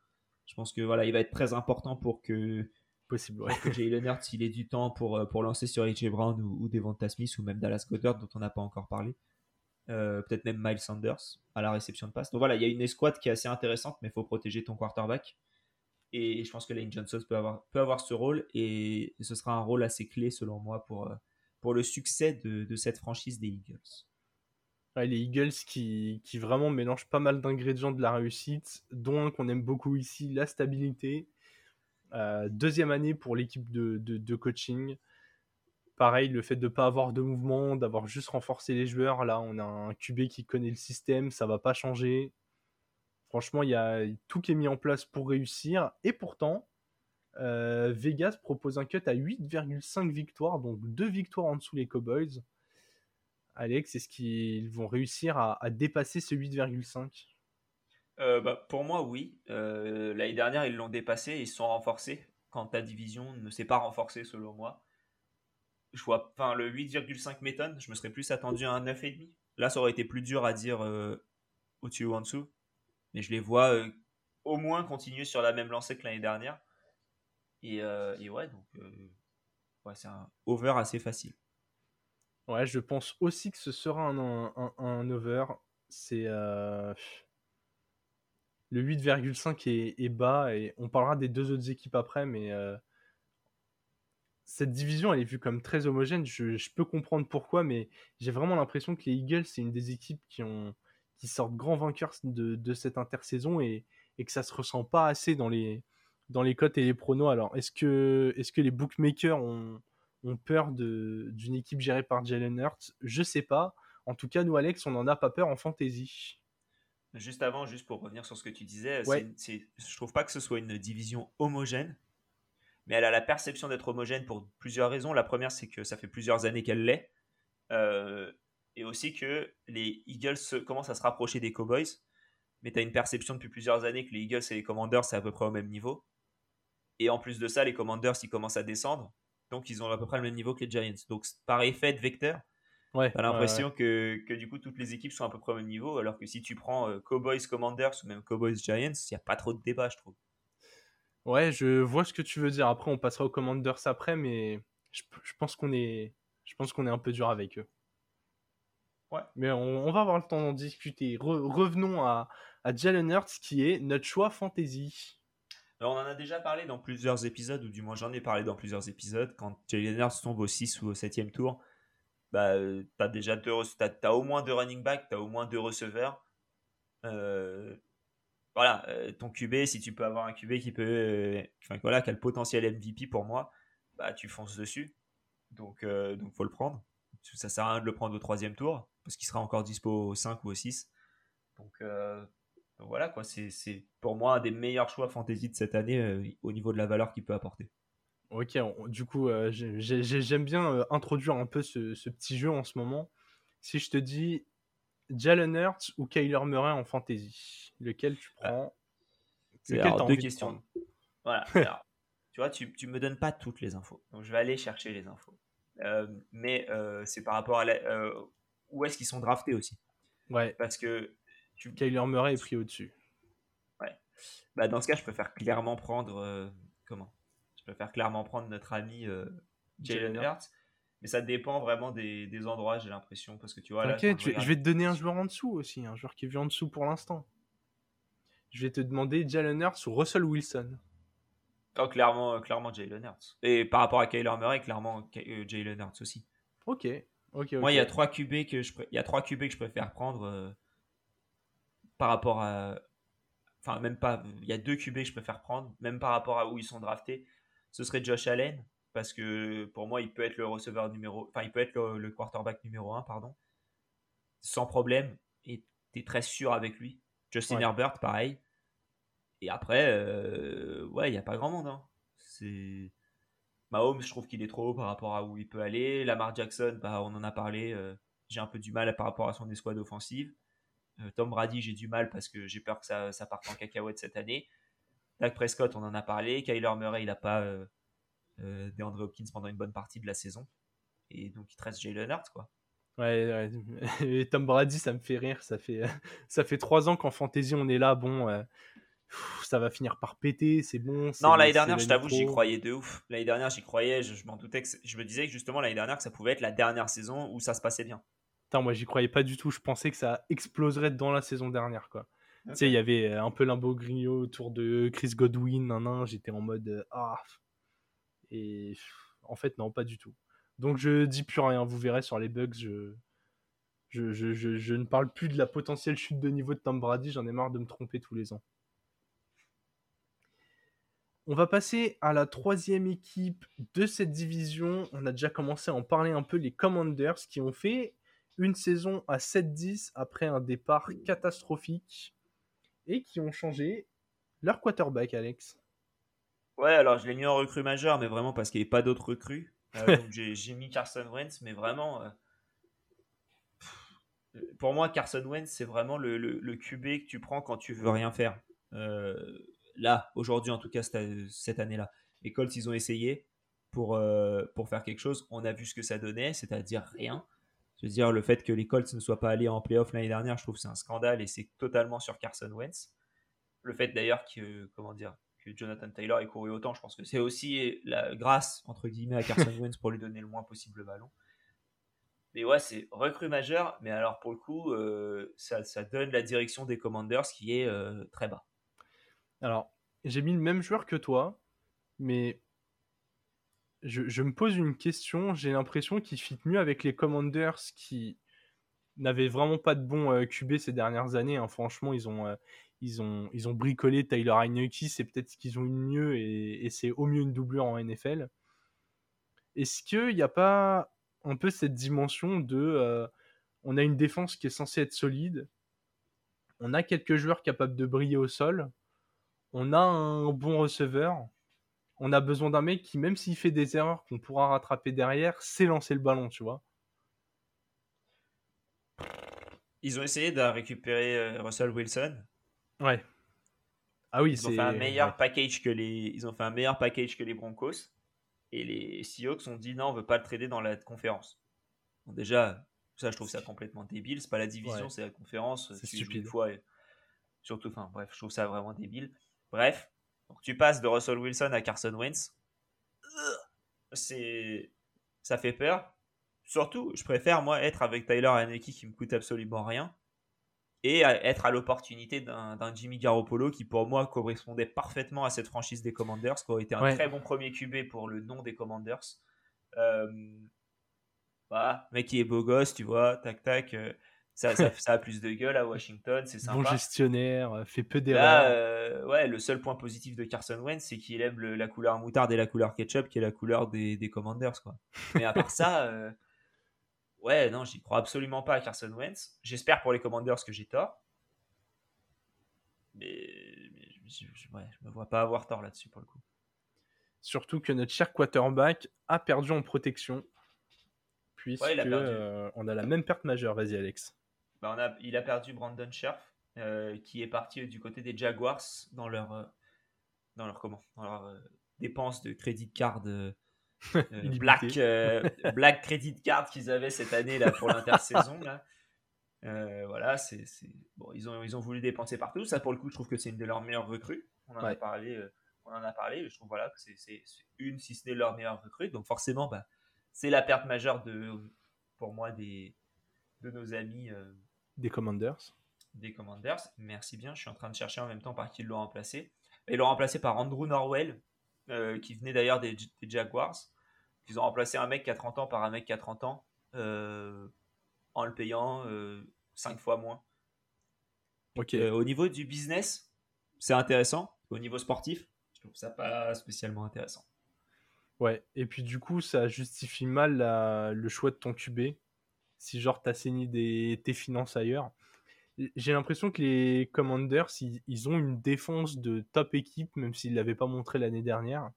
Je pense que voilà, il va être très important pour que possible ouais. que Jalen Hurts il ait du temps pour pour lancer sur AJ Brown ou, ou Devonta Smith ou même Dallas Goddard dont on n'a pas encore parlé. peut-être même Miles Sanders à la réception de passe. Donc voilà, il y a une escouade qui est assez intéressante, mais il faut protéger ton quarterback. Et je pense que Lane Johnson peut avoir, peut avoir ce rôle et ce sera un rôle assez clé selon moi pour, euh, pour le succès de, de cette franchise des Eagles. Les Eagles qui, vraiment mélangent pas mal d'ingrédients de la réussite, dont un qu'on aime beaucoup ici, la stabilité. Euh, deuxième année pour l'équipe de, coaching. Pareil, le fait de ne pas avoir de mouvement, d'avoir juste renforcé les joueurs. Là, on a un QB qui connaît le système, ça va pas changer. Franchement, il y a tout qui est mis en place pour réussir. Et pourtant, euh, Vegas propose un cut à 8,5 victoires, donc deux victoires en dessous les Cowboys. Alex, est-ce qu'ils vont réussir à, dépasser ce 8,5 euh, bah, Pour moi, oui. Euh, l'année dernière, ils l'ont dépassé et ils sont renforcés quand ta division ne s'est pas renforcée, selon moi. Je vois, enfin, le 8,5 m'étonne. Je me serais plus attendu à un 9,5. Là, ça aurait été plus dur à dire au-dessus ou en dessous. Mais je les vois euh, au moins continuer sur la même lancée que l'année dernière. Et, euh, ouais, donc euh, ouais, c'est un over assez facile. Ouais, je pense aussi que ce sera un, un, over. C'est le 8,5 est, bas et on parlera des deux autres équipes après, mais cette division elle est vue comme très homogène. Je, peux comprendre pourquoi, mais j'ai vraiment l'impression que les Eagles c'est une des équipes qui ont qui sortent grands vainqueurs de, de cette intersaison et, et, que ça se ressent pas assez dans les, dans les cotes et les pronos. Alors, est-ce que, est que les bookmakers ont, ont peur d'une équipe gérée par Jalen Hurts Je sais pas. En tout cas, nous, Alex, on n'en a pas peur en fantasy. Juste avant, juste pour revenir sur ce que tu disais, ouais. je trouve pas que ce soit une division homogène, mais elle a la perception d'être homogène pour plusieurs raisons. La première, c'est que ça fait plusieurs années qu'elle l'est. Euh, et aussi que les Eagles commencent à se rapprocher des Cowboys. Mais tu as une perception depuis plusieurs années que les Eagles et les Commanders, c'est à peu près au même niveau. Et en plus de ça, les Commanders, ils commencent à descendre. Donc, ils ont à peu près le même niveau que les Giants. Donc, par effet de vecteur, ouais, tu as l'impression que, que, du coup, toutes les équipes sont à peu près au même niveau. Alors que si tu prends euh, Cowboys, Commanders ou même Cowboys, Giants, il n'y a pas trop de débat, je trouve. Ouais, je vois ce que tu veux dire. Après, on passera aux Commanders après, mais je, je pense qu'on est, je pense qu'on est un peu dur avec eux. Ouais. Mais on, va avoir le temps d'en discuter. revenons à, à Jalen Hurts qui est notre choix fantasy. On en a déjà parlé dans plusieurs épisodes, ou du moins j'en ai parlé dans plusieurs épisodes. Quand Jalen Hurts tombe au 6 ou au 7 tour, bah, t'as déjà deux, as, au moins deux running backs, t'as au moins deux receveurs. Euh, voilà, euh, ton QB, si tu peux avoir un QB qui peut, euh, voilà, le potentiel MVP pour moi, bah tu fonces dessus. Donc, donc faut le prendre ça sert à rien de le prendre au troisième tour, parce qu'il sera encore dispo au 5 ou au 6. Donc, euh, donc voilà, quoi. C'est pour moi un des meilleurs choix fantasy de cette année euh, au niveau de la valeur qu'il peut apporter. Ok, du coup, euh, j'aime bien introduire un peu ce, ce, petit jeu en ce moment. Si je te dis Jalen Hurts ou Kyler Murray en fantasy, lequel tu ah. prends? Lequel deux questions. Voilà. tu vois, tu, tu me donnes pas toutes les infos. Donc je vais aller chercher les infos. mais c'est par rapport à où est-ce qu'ils sont draftés aussi? Ouais. Parce que tu... Kyler Murray est pris au-dessus. Ouais. Bah, dans ce cas, je préfère clairement prendre. Euh, comment? Je préfère clairement prendre notre ami euh, Jalen Hurts. Mais ça dépend vraiment des, des endroits, j'ai l'impression. Parce que tu vois. T'inquiète, je, vais te donner un joueur en dessous aussi. Un joueur qui est vu en dessous pour l'instant. Je vais te demander Jalen Hurts ou Russell Wilson. Oh, clairement, euh, clairement Jalen Hurts. Et par rapport à Kyler Murray, clairement Jalen Hurts aussi. Ok. ok, Moi, il y a trois QB que je, il y a trois QB que je préfère prendre par rapport à. Enfin, même pas. Il y a deux QB que je préfère prendre, même par rapport à où ils sont draftés. Ce serait Josh Allen, parce que pour moi, il peut être le receveur numéro. Enfin, il peut être le, quarterback numéro 1, pardon. Sans problème. Et tu es très sûr avec lui. Justin Herbert, pareil. Et après, euh, ouais, il n'y a pas grand monde. Hein. C'est. Mahomes, je trouve qu'il est trop haut par rapport à où il peut aller. Lamar Jackson, bah, on en a parlé. Euh, j'ai un peu du mal par rapport à son escouade offensive. Euh, Tom Brady, j'ai du mal parce que j'ai peur que ça, ça, parte en cacahuète cette année. Dak Prescott, on en a parlé. Kyler Murray, il n'a pas euh, euh, DeAndre Hopkins pendant une bonne partie de la saison. Et donc, il te reste Jalen Hurts, quoi. Ouais, Et Tom Brady, ça me fait rire. Ça fait, ça fait trois ans qu'en fantasy, on est là. Bon, ça va finir par péter, c'est bon. Non, l'année dernière, je t'avoue, j'y croyais de ouf. L'année dernière, j'y croyais. Je, je m'en doutais que je me disais que justement, l'année dernière, que ça pouvait être la dernière saison où ça se passait bien moi j'y croyais pas du tout. Je pensais que ça exploserait dans la saison dernière, quoi. Tu sais, il y avait euh, un peu l'imbroglio autour de Chris Godwin, nan, J'étais en mode euh, ah. Et en fait, non, pas du tout. Donc je dis plus rien. Vous verrez sur les bugs, je... Je, je, je, ne parle plus de la potentielle chute de niveau de Tom Brady. J'en ai marre de me tromper tous les ans. On va passer à la troisième équipe de cette division. On a déjà commencé à en parler un peu, les Commanders, qui ont fait une saison à 7-10 après un départ catastrophique et qui ont changé leur quarterback, Alex. Ouais, alors je l'ai mis en recrue majeure, mais vraiment parce qu'il n'y avait pas d'autres recrues. Euh, j'ai mis Carson Wentz, mais vraiment. Euh, pour moi, Carson Wentz, c'est vraiment le, le, QB que tu prends quand tu veux rien faire. Euh, là, aujourd'hui, en tout cas, cette année-là. Les Colts, ils ont essayé pour, pour faire quelque chose. On a vu ce que ça donnait, c'est-à-dire rien. Veux dire, le fait que les Colts ne soient pas allés en playoff l'année dernière, je trouve que c'est un scandale et c'est totalement sur Carson Wentz. Le fait d'ailleurs que, comment dire, que Jonathan Taylor ait couru autant, je pense que c'est aussi la grâce, entre guillemets, à Carson Wentz pour lui donner le moins possible le ballon. Mais ouais, c'est recrue majeur, mais alors pour le coup, euh, ça, donne la direction des Commanders qui est euh, très bas. Alors, j'ai mis le même joueur que toi, mais je, me pose une question. J'ai l'impression qu'il fit mieux avec les Commanders qui n'avaient vraiment pas de bon euh, QB ces dernières années. Hein. Franchement, ils ont, euh, ils, ont, ils ont bricolé Tyler Heineke. C'est peut-être ce qu'ils ont eu de mieux et, c'est au mieux une doublure en NFL. Est-ce qu'il n'y a pas un peu cette dimension de. Euh, on a une défense qui est censée être solide. On a quelques joueurs capables de briller au sol. On a un bon receveur on a besoin d'un mec qui, même s'il fait des erreurs qu'on pourra rattraper derrière, sait lancer le ballon, tu vois. Ils ont essayé de récupérer euh, Russell Wilson. Ouais. Ah oui, ils ont fait un meilleur package que les. Ils ont fait un meilleur package que les Broncos. Et les Seahawks ont dit non, on veut pas le trader dans la conférence. Bon, déjà, ça, je trouve ça complètement débile. C'est pas la division, c'est la conférence. C'est stupide. Fois Surtout, enfin, bref, je trouve ça vraiment débile. Bref, donc tu passes de Russell Wilson à Carson Wentz. C'est ça fait peur. Surtout, je préfère moi être avec Tyler Haneke qui me coûte absolument rien et être à l'opportunité d'un Jimmy Garoppolo qui pour moi correspondait parfaitement à cette franchise des Commanders, qui aurait été un très bon premier QB pour le nom des Commanders. Euh, voilà, mec qui est beau gosse, tu vois, tac tac. Euh, ça, ça, a plus de gueule à Washington, c'est sympa. Bon gestionnaire, euh, fait peu d'erreurs. Euh, ouais, le seul point positif de Carson Wentz, c'est qu'il aime la couleur moutarde et la couleur ketchup, qui est la couleur des, des Commanders, quoi. Mais à part ça, euh, ouais, non, j'y crois absolument pas à Carson Wentz. J'espère pour les Commanders que j'ai tort. Mais, je, ne me vois pas avoir tort là-dessus pour le coup. Surtout que notre cher quarterback a perdu en protection. Puisque euh, on a la même perte majeure. Vas-y, Alex. Bah, on a, il a perdu Brandon Scherf, euh, qui est parti du côté des Jaguars dans leur, euh, dans leur, comment, dans leur dépenses de crédit card. black, black credit card qu'ils avaient cette année là pour l'intersaison là. voilà, c'est bon, ils ont ils ont voulu dépenser partout. Ça pour le coup, je trouve que c'est une de leurs meilleures recrues. On en a parlé on en a parlé. Je trouve voilà, que c'est une, si ce n'est leur meilleure recrue. Donc forcément, bah, c'est la perte majeure de, pour moi des, de nos amis. Euh, des Commanders. Des Commanders. Merci bien. Je suis en train de chercher en même temps par qui ils l'ont remplacé. Ils l'ont remplacé par Andrew Norwell, euh, qui venait d'ailleurs des, Jaguars. Ils ont remplacé un mec qui a 30 ans par un mec qui a 30 ans euh, en le payant 5 fois moins. Ok. au niveau du business, c'est intéressant. Au niveau sportif, je trouve ça pas spécialement intéressant. Ouais, et puis du coup, ça justifie mal le choix de ton QB. Si genre t'as saigné des, tes finances ailleurs. J'ai l'impression que les Commanders, ils, ont une défense de top équipe, même s'ils ne l'avaient pas montré l'année dernière.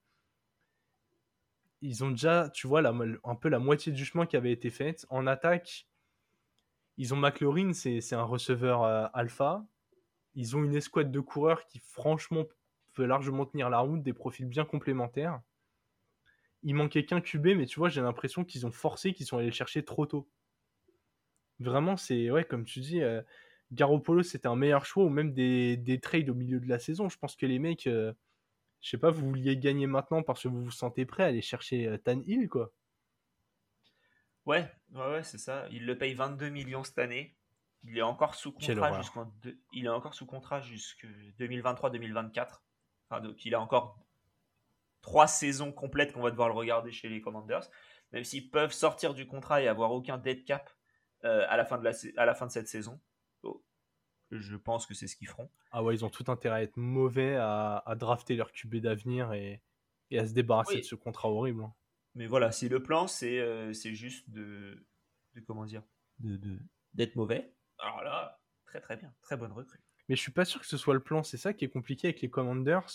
Ils ont déjà, tu vois, un peu la moitié du chemin qui avait été fait. En attaque, ils ont McLaurin, c'est un receveur euh, alpha. Ils ont une escouade de coureurs qui, franchement, peut largement tenir la route, des profils bien complémentaires. Il manquait qu'un QB, mais tu vois, j'ai l'impression qu'ils ont forcé, qu'ils sont allés le chercher trop tôt. Vraiment, c'est, ouais, comme tu dis, euh, Garoppolo, c'était un meilleur choix, ou même des, des, trades au milieu de la saison. Je pense que les mecs, euh, je sais pas, vous vouliez gagner maintenant parce que vous vous sentez prêt à aller chercher euh, Tan Hill, quoi. Ouais, ouais, ouais c'est ça. Il le paye 22 millions cette année. Il est encore sous contrat jusqu'en il est encore sous contrat jusque 2023-2024 donc il a encore trois saisons complètes qu'on va devoir le regarder chez les Commanders. Même s'ils peuvent sortir du contrat et avoir aucun dead cap euh, à, la fin de la, à la fin de cette saison. Oh, je pense que c'est ce qu'ils feront. Ah ouais, ils ont tout intérêt à être mauvais, à, drafter leur QB d'avenir et, à se débarrasser de ce contrat horrible. Hein. Mais voilà, si le plan c'est euh, juste de, comment dire, de d'être mauvais, alors là, très très bien, très bonne recrue mais je suis pas sûr que ce soit le plan. C'est ça qui est compliqué avec les Commanders.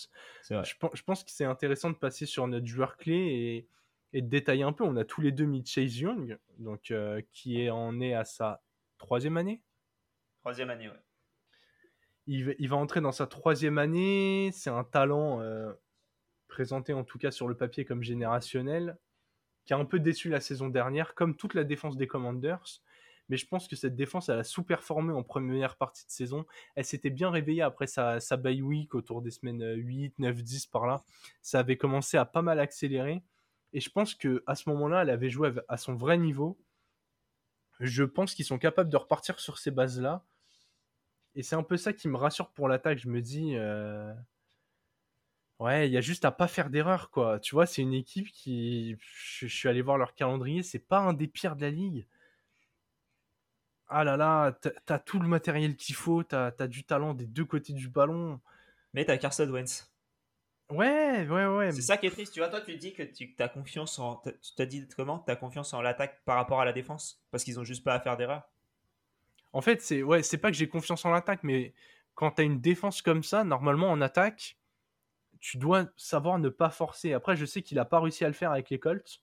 Je, je, pense que c'est intéressant de passer sur notre joueur clé et, de détailler un peu. On a tous les deux mis Chase Young, donc, euh, qui est en est à sa troisième année. Troisième année, ouais. Il, il va entrer dans sa troisième année. C'est un talent euh, présenté en tout cas sur le papier comme générationnel, qui a un peu déçu la saison dernière, comme toute la défense des Commanders mais je pense que cette défense, elle a sous-performé en première partie de saison. Elle s'était bien réveillée après sa, sa bye week autour des semaines 8, 9, 10 par là. Ça avait commencé à pas mal accélérer. Et je pense que à ce moment-là, elle avait joué à son vrai niveau. Je pense qu'ils sont capables de repartir sur ces bases-là. Et c'est un peu ça qui me rassure pour l'attaque. Je me dis, euh, ouais, il y a juste à pas faire d'erreur, quoi. Tu vois, c'est une équipe qui, je, suis allé voir leur calendrier, c'est pas un des pires de la ligue ah là là, t'as tout le matériel qu'il faut, t'as as du talent des deux côtés du ballon. Mais t'as Carson Wentz. Ouais, ouais, ouais. C'est ça qui est triste. Tu vois, toi, tu dis que tu as confiance en. Tu t'as dit comment T'as confiance en l'attaque par rapport à la défense? Parce qu'ils ont juste pas à faire d'erreur En fait, c'est ouais, c'est pas que j'ai confiance en l'attaque, mais quand t'as une défense comme ça, normalement en attaque, tu dois savoir ne pas forcer. Après, je sais qu'il a pas réussi à le faire avec les Colts,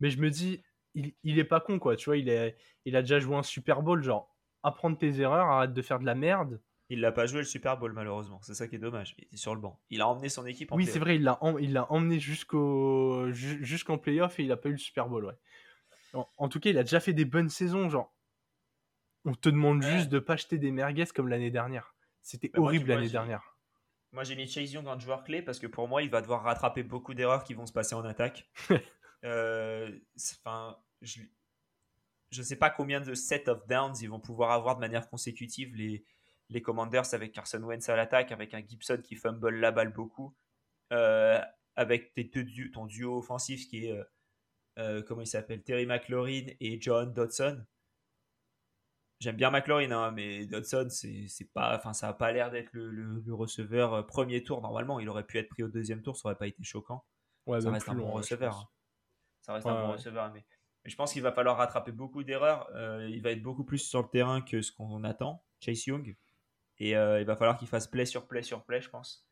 mais je me dis, il, est pas con, quoi. Tu vois, il, est, il a déjà joué un Super Bowl, genre, apprendre tes erreurs, arrête de faire de la merde. Il l'a pas joué le Super Bowl, malheureusement. C'est ça qui est dommage. Il était sur le banc. Il a emmené son équipe en Oui, c'est vrai, il l'a il emmené jusqu'au jusqu'en playoff et il a pas eu le Super Bowl, ouais. En, tout cas, il a déjà fait des bonnes saisons, genre. On te demande juste de pas acheter des merguez comme l'année dernière. C'était horrible l'année dernière. Moi, j'ai mis Chase Young en joueur clé parce que pour moi, il va devoir rattraper beaucoup d'erreurs qui vont se passer en attaque. euh, je ne sais pas combien de set of downs ils vont pouvoir avoir de manière consécutive les, les Commanders avec Carson Wentz à l'attaque, avec un Gibson qui fumble la balle beaucoup, euh, avec tes deux, ton duo offensif qui est, euh, euh, comment il s'appelle, Terry McLaurin et John Dodson. J'aime bien McLaurin, hein, mais Dodson, c'est pas, enfin, ça n'a pas l'air d'être le, receveur premier tour. Normalement, il aurait pu être pris au deuxième tour, ça aurait pas été choquant. ça reste un bon receveur. Ça reste un bon receveur, mais je pense qu'il va falloir rattraper beaucoup d'erreurs. Euh, il va être beaucoup plus sur le terrain que ce qu'on attend, Chase Young. Et euh, il va falloir qu'il fasse play sur play sur play, je pense.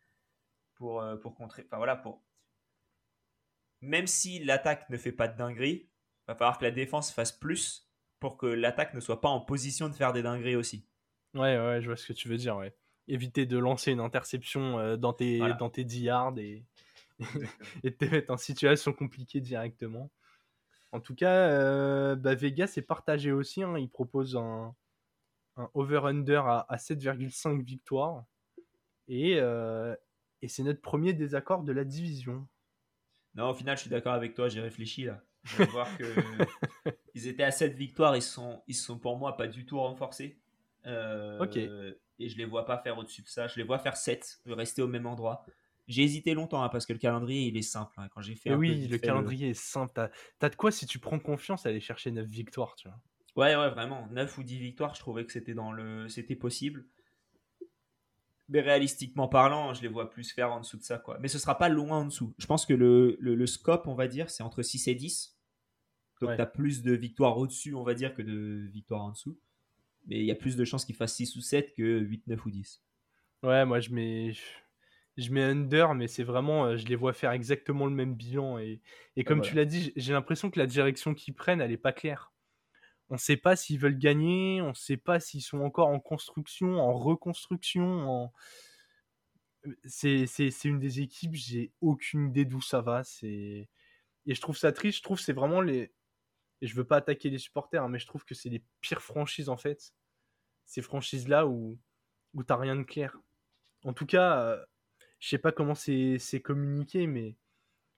Pour, euh, pour contrer. Enfin voilà, pour. Même si l'attaque ne fait pas de dinguerie, il va falloir que la défense fasse plus pour que l'attaque ne soit pas en position de faire des dingueries aussi. Ouais, ouais, je vois ce que tu veux dire, ouais. Éviter de lancer une interception dans, tes, dans tes 10 yards et, et de te mettre en situation compliquée directement. En tout cas, euh, bah, Vegas est partagé aussi. Hein. Il propose un, over-under à, 7,5 victoires. Euh, et, c'est notre premier désaccord de la division. Non, au final, je suis d'accord avec toi. J'ai réfléchi là. Je vais voir que ils étaient à 7 victoires. Ils sont, ils sont pour moi pas du tout renforcés. Euh, ok. Et je les vois pas faire au-dessus de ça. Je les vois faire 7, rester au même endroit. J'ai hésité longtemps hein, parce que le calendrier il est simple. Hein. Quand j'ai fait oui, le calendrier est simple. T'as as de quoi si tu prends confiance aller chercher 9 victoires, tu vois? Ouais, ouais, vraiment. 9 ou 10 victoires, je trouvais que c'était dans le c'était possible. Mais réalistiquement parlant, je les vois plus faire en dessous de ça, quoi. Mais ce sera pas loin en dessous. Je pense que le, le, scope, on va dire, c'est entre 6 et 10. Donc tu as plus de victoires au-dessus, on va dire, que de victoires en dessous. Mais il y a plus de chances qu'il fasse 6 ou 7 que 8, 9 ou 10. Ouais, moi je mets je mets under, mais c'est vraiment, euh, je les vois faire exactement le même bilan. Et, et comme tu l'as dit, j'ai l'impression que la direction qu'ils prennent, elle n'est pas claire. On ne sait pas s'ils veulent gagner, on ne sait pas s'ils sont encore en construction, en reconstruction. C'est une des équipes, j'ai aucune idée d'où ça va. Et je trouve ça triste, je trouve c'est vraiment les. Et je veux pas attaquer les supporters, hein, mais je trouve que c'est les pires franchises en fait. Ces franchises-là où, où t'as rien de clair. En tout cas, euh, je sais pas comment c'est communiqué, mais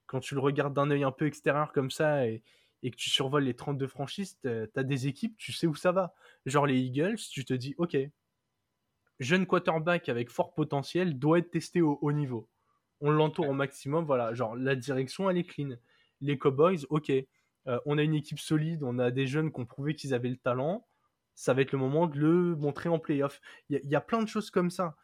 quand tu le regardes d'un œil un peu extérieur comme ça que tu survoles les 32 franchises, tu as des équipes, tu sais où ça va. Genre les Eagles, tu te dis, ok, jeune quarterback avec fort potentiel doit être testé au haut niveau. On l'entoure au maximum, voilà. Genre la direction, elle est clean. Les Cowboys, ok, euh, on a une équipe solide, on a des jeunes qui ont prouvé qu'ils avaient le talent. Ça va être le moment de le montrer en playoff. Il y, a plein de choses comme ça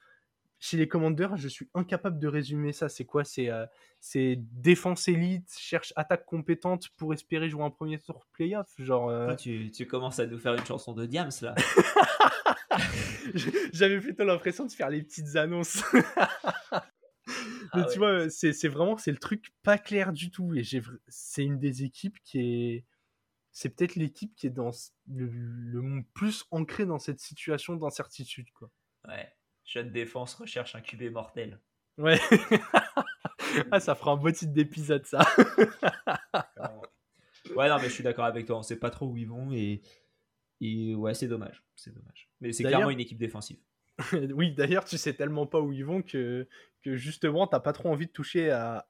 chez les commandeurs, je suis incapable de résumer ça. C'est quoi? Euh, C'est défense élite, cherche attaque compétente pour espérer jouer un premier tour playoff. Genre. Euh tu, commences à nous faire une chanson de Diams là. J'avais plutôt l'impression de faire les petites annonces. Mais ah tu vois, c'est vraiment c'est le truc pas clair du tout. Et c'est une des équipes qui est. C'est peut-être l'équipe qui est dans le, le, plus ancrée dans cette situation d'incertitude. quoi. Ouais. Jeune défense recherche un QB mortel. Ouais. ah, ça fera un beau titre d'épisode, ça. ouais, non, mais je suis d'accord avec toi. On sait pas trop où ils vont et, et ouais, c'est dommage. C'est dommage. Mais c'est clairement une équipe défensive. oui, d'ailleurs, tu sais tellement pas où ils vont que, que justement, t'as pas trop envie de toucher à,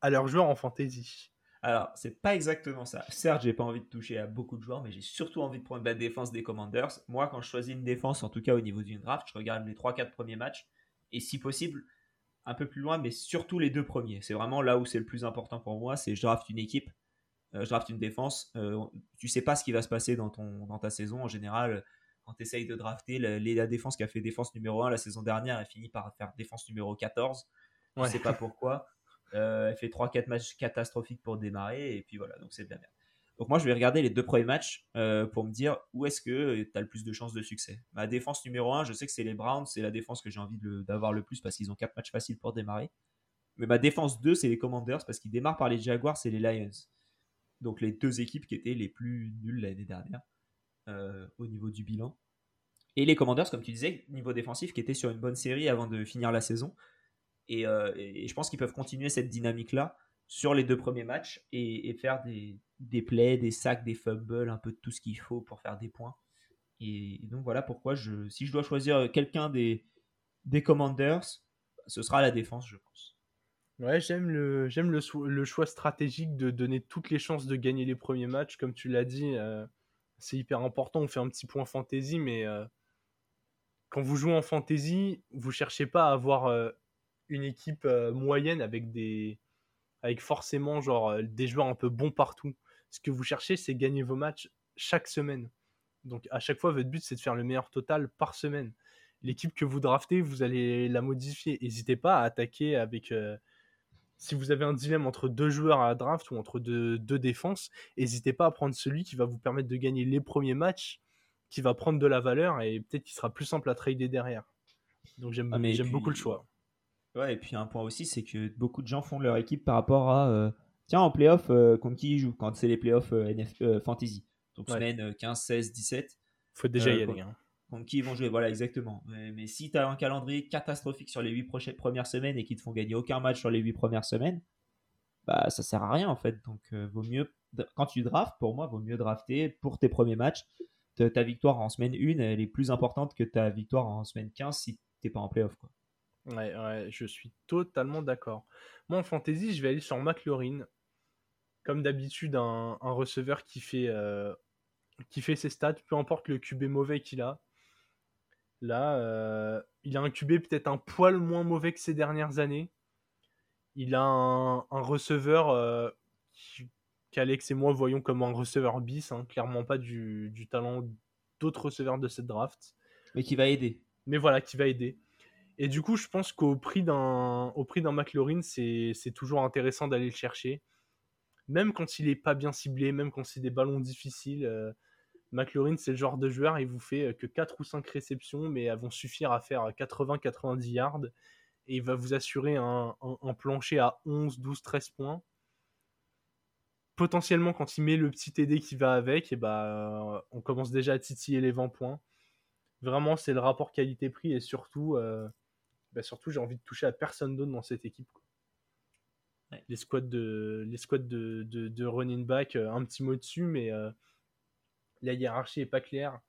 à leurs joueurs en fantasy. Alors, c'est pas exactement ça. Certes, j'ai pas envie de toucher à beaucoup de joueurs, mais j'ai surtout envie de prendre la défense des Commanders. Moi, quand je choisis une défense, en tout cas au niveau d'une draft, je regarde les 3-4 premiers matchs et si possible, un peu plus loin, mais surtout les deux premiers. C'est vraiment là où c'est le plus important pour moi. C'est je draft une équipe, euh, je draft une défense. Euh, tu sais pas ce qui va se passer dans, ton, dans ta saison en général. Quand tu essayes de drafter la, la, défense qui a fait défense numéro 1 la saison dernière, elle finit par faire défense numéro 14. Je ne sais pas pourquoi. Euh, elle fait 3-4 matchs catastrophiques pour démarrer, et puis voilà, donc c'est de la merde. Donc moi, je vais regarder les deux premiers matchs euh, pour me dire où est-ce que tu as le plus de chances de succès. Ma défense numéro 1, je sais que c'est les Browns, c'est la défense que j'ai envie d'avoir le plus parce qu'ils ont 4 matchs faciles pour démarrer. Mais ma défense 2, c'est les Commanders parce qu'ils démarrent par les Jaguars et les Lions. Donc les deux équipes qui étaient les plus nulles l'année dernière euh, au niveau du bilan. Et les Commanders, comme tu disais, niveau défensif, qui étaient sur une bonne série avant de finir la saison. Euh, et, je pense qu'ils peuvent continuer cette dynamique-là sur les deux premiers matchs et, faire des, des, plays, des sacs, des fumbles, un peu de tout ce qu'il faut pour faire des points. Et, donc voilà pourquoi, je, si je dois choisir quelqu'un des, des Commanders, ce sera la défense, je pense. Ouais, j'aime le, j'aime le, choix stratégique de donner toutes les chances de gagner les premiers matchs. Comme tu l'as dit, euh, c'est hyper important. On fait un petit point fantasy, mais euh, quand vous jouez en fantasy, vous cherchez pas à avoir une équipe euh, moyenne avec des avec forcément genre euh, des joueurs un peu bons partout. Ce que vous cherchez, c'est gagner vos matchs chaque semaine. Donc à chaque fois, votre but, c'est de faire le meilleur total par semaine. L'équipe que vous draftez, vous allez la modifier. N'hésitez pas à attaquer avec, euh, si vous avez un dilemme entre deux joueurs à la draft ou entre deux, deux défenses, n'hésitez pas à prendre celui qui va vous permettre de gagner les premiers matchs, qui va prendre de la valeur et peut-être qu'il sera plus simple à trader derrière. Donc j'aime Ah, beaucoup le choix. Ouais, et puis un point aussi, c'est que beaucoup de gens font leur équipe par rapport à euh, tiens, en playoff, euh, contre qui ils jouent quand c'est les playoffs euh, NF, fantasy. Donc Ouais. semaine euh, 15, 16, 17. faut déjà y aller. hein. contre qui ils vont jouer. Voilà, exactement. Mais, mais si tu as un calendrier catastrophique sur les 8 premières semaines et qu'ils te font gagner aucun match sur les 8 premières semaines, bah ça sert à rien en fait. Donc vaut mieux, quand tu draftes, pour moi, vaut mieux drafter pour tes premiers matchs. Ta, ta victoire en semaine 1, elle est plus importante que ta victoire en semaine 15 si t'es pas en playoff. Quoi. Ouais, ouais, je suis totalement d'accord. Moi, en fantasy, je vais aller sur McLaurin. Comme d'habitude, un, un receveur qui fait, euh, qui fait ses stats, peu importe le QB mauvais qu'il a. Là, euh, il a un QB peut-être un poil moins mauvais que ces dernières années. Il a un, un receveur euh, qu'Alex et moi voyons comme un receveur bis, hein, clairement pas du, du talent d'autres receveurs de cette draft Mais qui va aider. mais voilà, qui va aider. Et du coup, je pense qu'au prix d'un McLaurin, c'est toujours intéressant d'aller le chercher. Même quand il est pas bien ciblé, même quand c'est des ballons difficiles, euh, McLaurin, c'est le genre de joueur, il vous fait euh, que 4 ou 5 réceptions, mais elles vont suffire à faire 80-90 yards. Et il va vous assurer un, plancher à 11, 12, 13 points. Potentiellement, quand il met le petit TD qui va avec, et bah, on commence déjà à titiller les 20 points. Vraiment, c'est le rapport qualité-prix et surtout, euh, bah, surtout j'ai envie de toucher à personne d'autre dans cette équipe. quoi. Ouais. Les squads de, les squads de, de, de running back, euh, un petit mot dessus, mais euh, la hiérarchie est pas claire.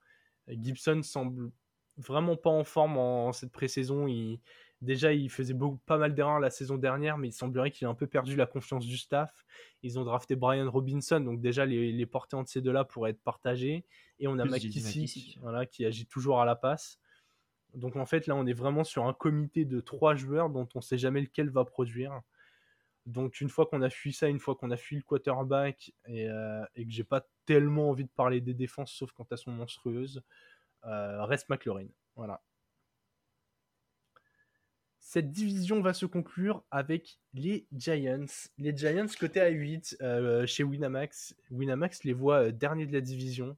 Gibson semble vraiment pas en forme en, en cette pré-saison. Il, déjà, il faisait beaucoup, pas mal d'erreurs la saison dernière, mais il semblerait qu'il a un peu perdu la confiance du staff. Ils ont drafté Brian Robinson, donc déjà les, les portées entre ces deux-là pourraient être partagées. Et on a Plus McKissick. voilà, qui agit toujours à la passe. Donc en fait, là, on est vraiment sur un comité de trois joueurs dont on sait jamais lequel va produire. Donc une fois qu'on a fui ça, une fois qu'on a fui le quarterback et, euh, que j'ai pas tellement envie de parler des défenses, sauf quand elles sont monstrueuses, euh, reste McLaurin. Voilà. Cette division va se conclure avec les Giants. Les Giants côté à 8 euh, chez Winamax. Winamax les voit derniers de la division.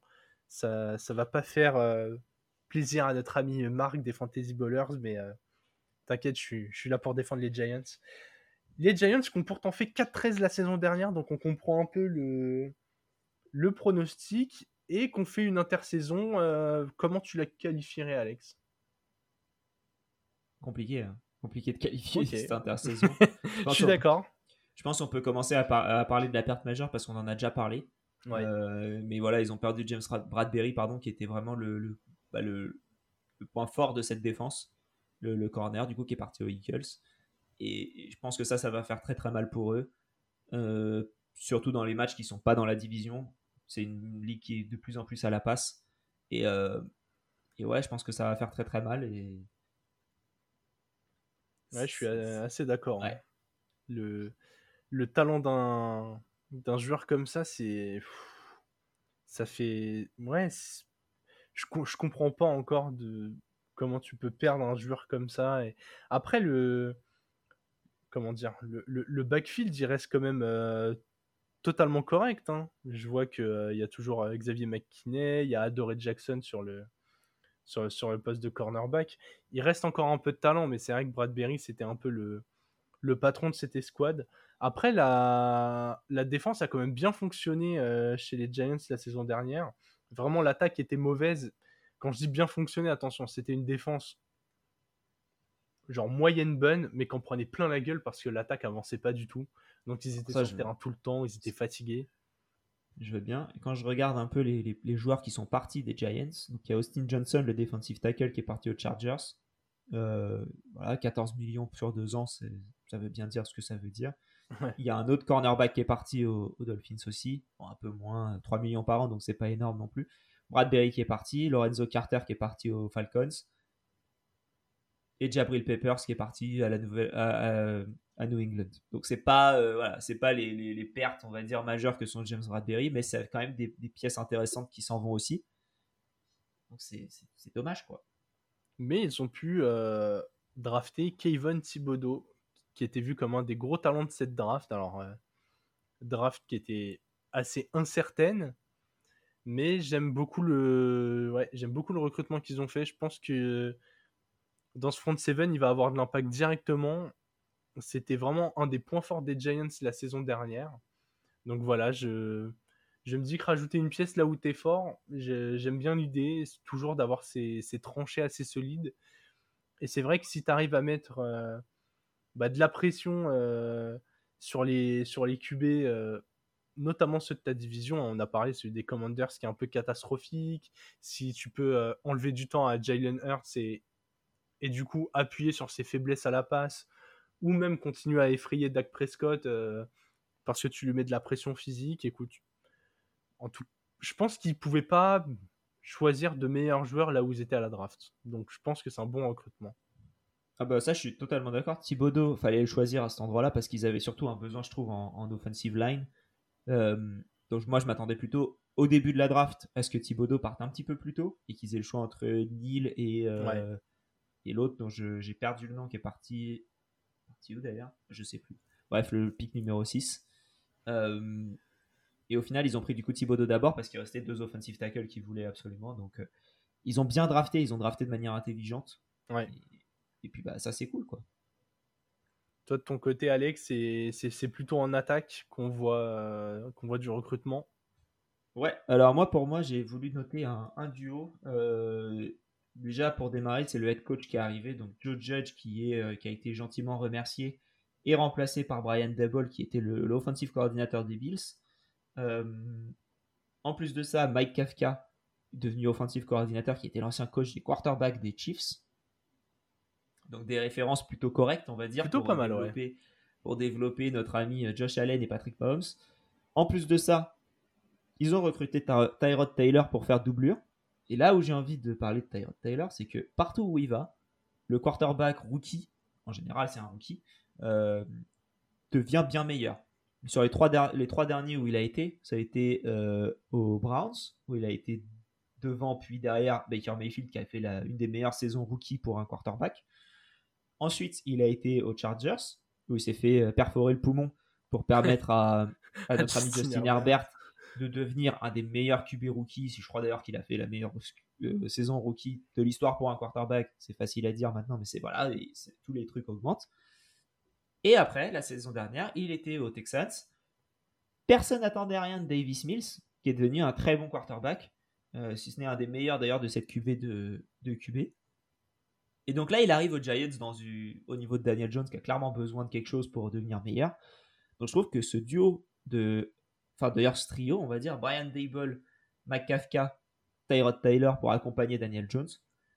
Ça, ça va pas faire plaisir à notre ami Marc des Fantasy Ballers, mais euh, t'inquiète, je suis, je suis là pour défendre les Giants. Les Giants qui ont pourtant fait 4-13 la saison dernière, donc on comprend un peu le, le pronostic et qu'on fait une intersaison. euh, comment tu la qualifierais, Alex? Compliqué. hein. Compliqué de qualifier cette intersaison. Je suis d'accord. Je pense qu'on peut commencer à, par- à parler de la perte majeure parce qu'on en a déjà parlé. Ouais. Euh, mais voilà, ils ont perdu James Rad- Bradbury, pardon, qui était vraiment le, le, bah, le- le point fort de cette défense, le, le corner, du coup, qui est parti aux Eagles. Et, et je pense que ça, ça va faire très très mal pour eux, Euh, surtout dans les matchs qui sont pas dans la division. C'est une ligue qui est de plus en plus à la passe. Et, euh, et ouais, je pense que ça va faire très très mal. Et... Ouais, je suis assez d'accord. hein. Le, le talent d'un d'un joueur comme ça, c'est. Ça fait. Ouais, c'est- je, je comprends pas encore de comment tu peux perdre un joueur comme ça. Et... Après, le. Comment dire le, backfield, il reste quand même euh, totalement correct. hein. Je vois qu'il y a toujours euh, Xavier McKinney, il y a Adoré Jackson sur le, poste de cornerback il reste encore un peu de talent, mais c'est vrai que Bradbury, c'était un peu le, le patron de cette escouade. Après, la, la défense a quand même bien fonctionné euh, chez les Giants la saison dernière. Vraiment, l'attaque était mauvaise. Quand je dis bien fonctionné, attention, c'était une défense genre moyenne bonne, mais qu'on prenait plein la gueule parce que l'attaque avançait pas du tout. Donc ils étaient Ça, sur le terrain tout le temps, ils étaient fatigués. Je veux bien. Et quand je regarde un peu les, les- les joueurs qui sont partis des Giants, donc il y a Austin Johnson, le defensive tackle, qui est parti aux Chargers. Euh, voilà, 14 millions sur deux ans, ça veut bien dire ce que ça veut dire. Ouais. Il y a un autre cornerback qui est parti aux, aux Dolphins aussi, Bon, un peu moins, 3 millions par an, donc c'est pas énorme non plus. Bradbury qui est parti, Lorenzo Carter qui est parti aux Falcons, et Jabril Peppers qui est parti à la nouvelle à, à- à New England. Donc c'est pas euh, voilà, c'est pas les, les- les pertes on va dire majeures que sont James Bradbury, mais c'est quand même des, des pièces intéressantes qui s'en vont aussi. Donc c'est c'est- c'est dommage quoi. Mais ils ont pu euh, drafter Kayvon Thibodeau, qui était vu comme un des gros talents de cette draft. Alors, euh, draft qui était assez incertaine, mais j'aime beaucoup le, ouais, beaucoup le recrutement qu'ils ont fait. Je pense que dans ce front seven, il va avoir de l'impact directement. C'était vraiment un des points forts des Giants la saison dernière. Donc voilà, je, je me dis que rajouter une pièce là où tu es fort, j'aime bien l'idée, toujours d'avoir ces, ces, tranchées assez solides. Et c'est vrai que si tu arrives à mettre euh, bah, de la pression euh, sur, les, sur QB, euh, notamment ceux de ta division, on a parlé des Commanders qui est un peu catastrophique, si tu peux enlever du temps à Jalen Hurts et, du coup appuyer sur ses faiblesses à la passe, ou même continuer à effrayer Dak Prescott parce que tu lui mets de la pression physique, écoute, en tout, je pense qu'ils pouvaient pas choisir de meilleurs joueurs là où ils étaient à la draft. Donc je pense que c'est un bon recrutement. Ah bah ça je suis totalement d'accord. Thibodeau, fallait le choisir à cet endroit-là parce qu'ils avaient surtout un besoin je trouve en, offensive line. Euh, donc moi je m'attendais plutôt au début de la draft à ce que Thibodeau parte un petit peu plus tôt et qu'ils aient le choix entre Neil et, euh, et l'autre dont j'ai perdu le nom qui est parti. Parti où d'ailleurs? Je sais plus. Bref, le pick numéro 6. Euh, et au final, ils ont pris du coup Thibodeau d'abord parce qu'il restait deux offensive tackles qu'ils voulaient absolument. Donc, ils ont bien drafté, ils ont drafté de manière intelligente. Ouais. Et, puis, bah, ça, c'est cool, quoi. Toi, de ton côté, Alex, c'est plutôt en attaque qu'on voit, euh, qu'on voit du recrutement? Ouais, alors moi, pour moi, j'ai voulu noter un, duo. Euh, déjà, pour démarrer, c'est le head coach qui est arrivé, donc Joe Judge, qui, est, qui a été gentiment remercié et remplacé par Brian Dable, qui était l'offensive coordinateur des Bills. Euh, en plus de ça, Mike Kafka, devenu offensive coordinateur, qui était l'ancien coach des quarterbacks des Chiefs. Donc des références plutôt correctes, on va dire. Plutôt pas mal, Pour développer notre ami euh, Josh Allen et Patrick Mahomes. En plus de ça, ils ont recruté Tyrod Taylor pour faire doublure. Et là où j'ai envie de parler de Tyrod Taylor, c'est que partout où il va, le quarterback rookie, en général c'est un rookie, euh, devient bien meilleur. Sur les trois, les trois derniers où il a été, ça a été euh, aux Browns, où il a été devant puis derrière Baker Mayfield qui a fait la, une des meilleures saisons rookie pour un quarterback. Ensuite, il a été aux Chargers, où il s'est fait euh, perforer le poumon pour permettre à, notre ami Justin Herbert de devenir un des meilleurs QB rookies. Je crois d'ailleurs qu'il a fait la meilleure euh, saison rookie de l'histoire pour un quarterback. C'est facile à dire maintenant, mais c'est voilà, tous les trucs augmentent. Et après, la saison dernière, il était aux Texans. Personne n'attendait rien de Davis Mills, qui est devenu un très bon quarterback, euh, si ce n'est un des meilleurs d'ailleurs de cette QB de, de QB. Et donc là, il arrive aux Giants au niveau de Daniel Jones, qui a clairement besoin de quelque chose pour devenir meilleur. Donc je trouve que ce duo de. Enfin, d'ailleurs, ce trio, on va dire, Brian Dable, McCafka, Tyrod Taylor pour accompagner Daniel Jones,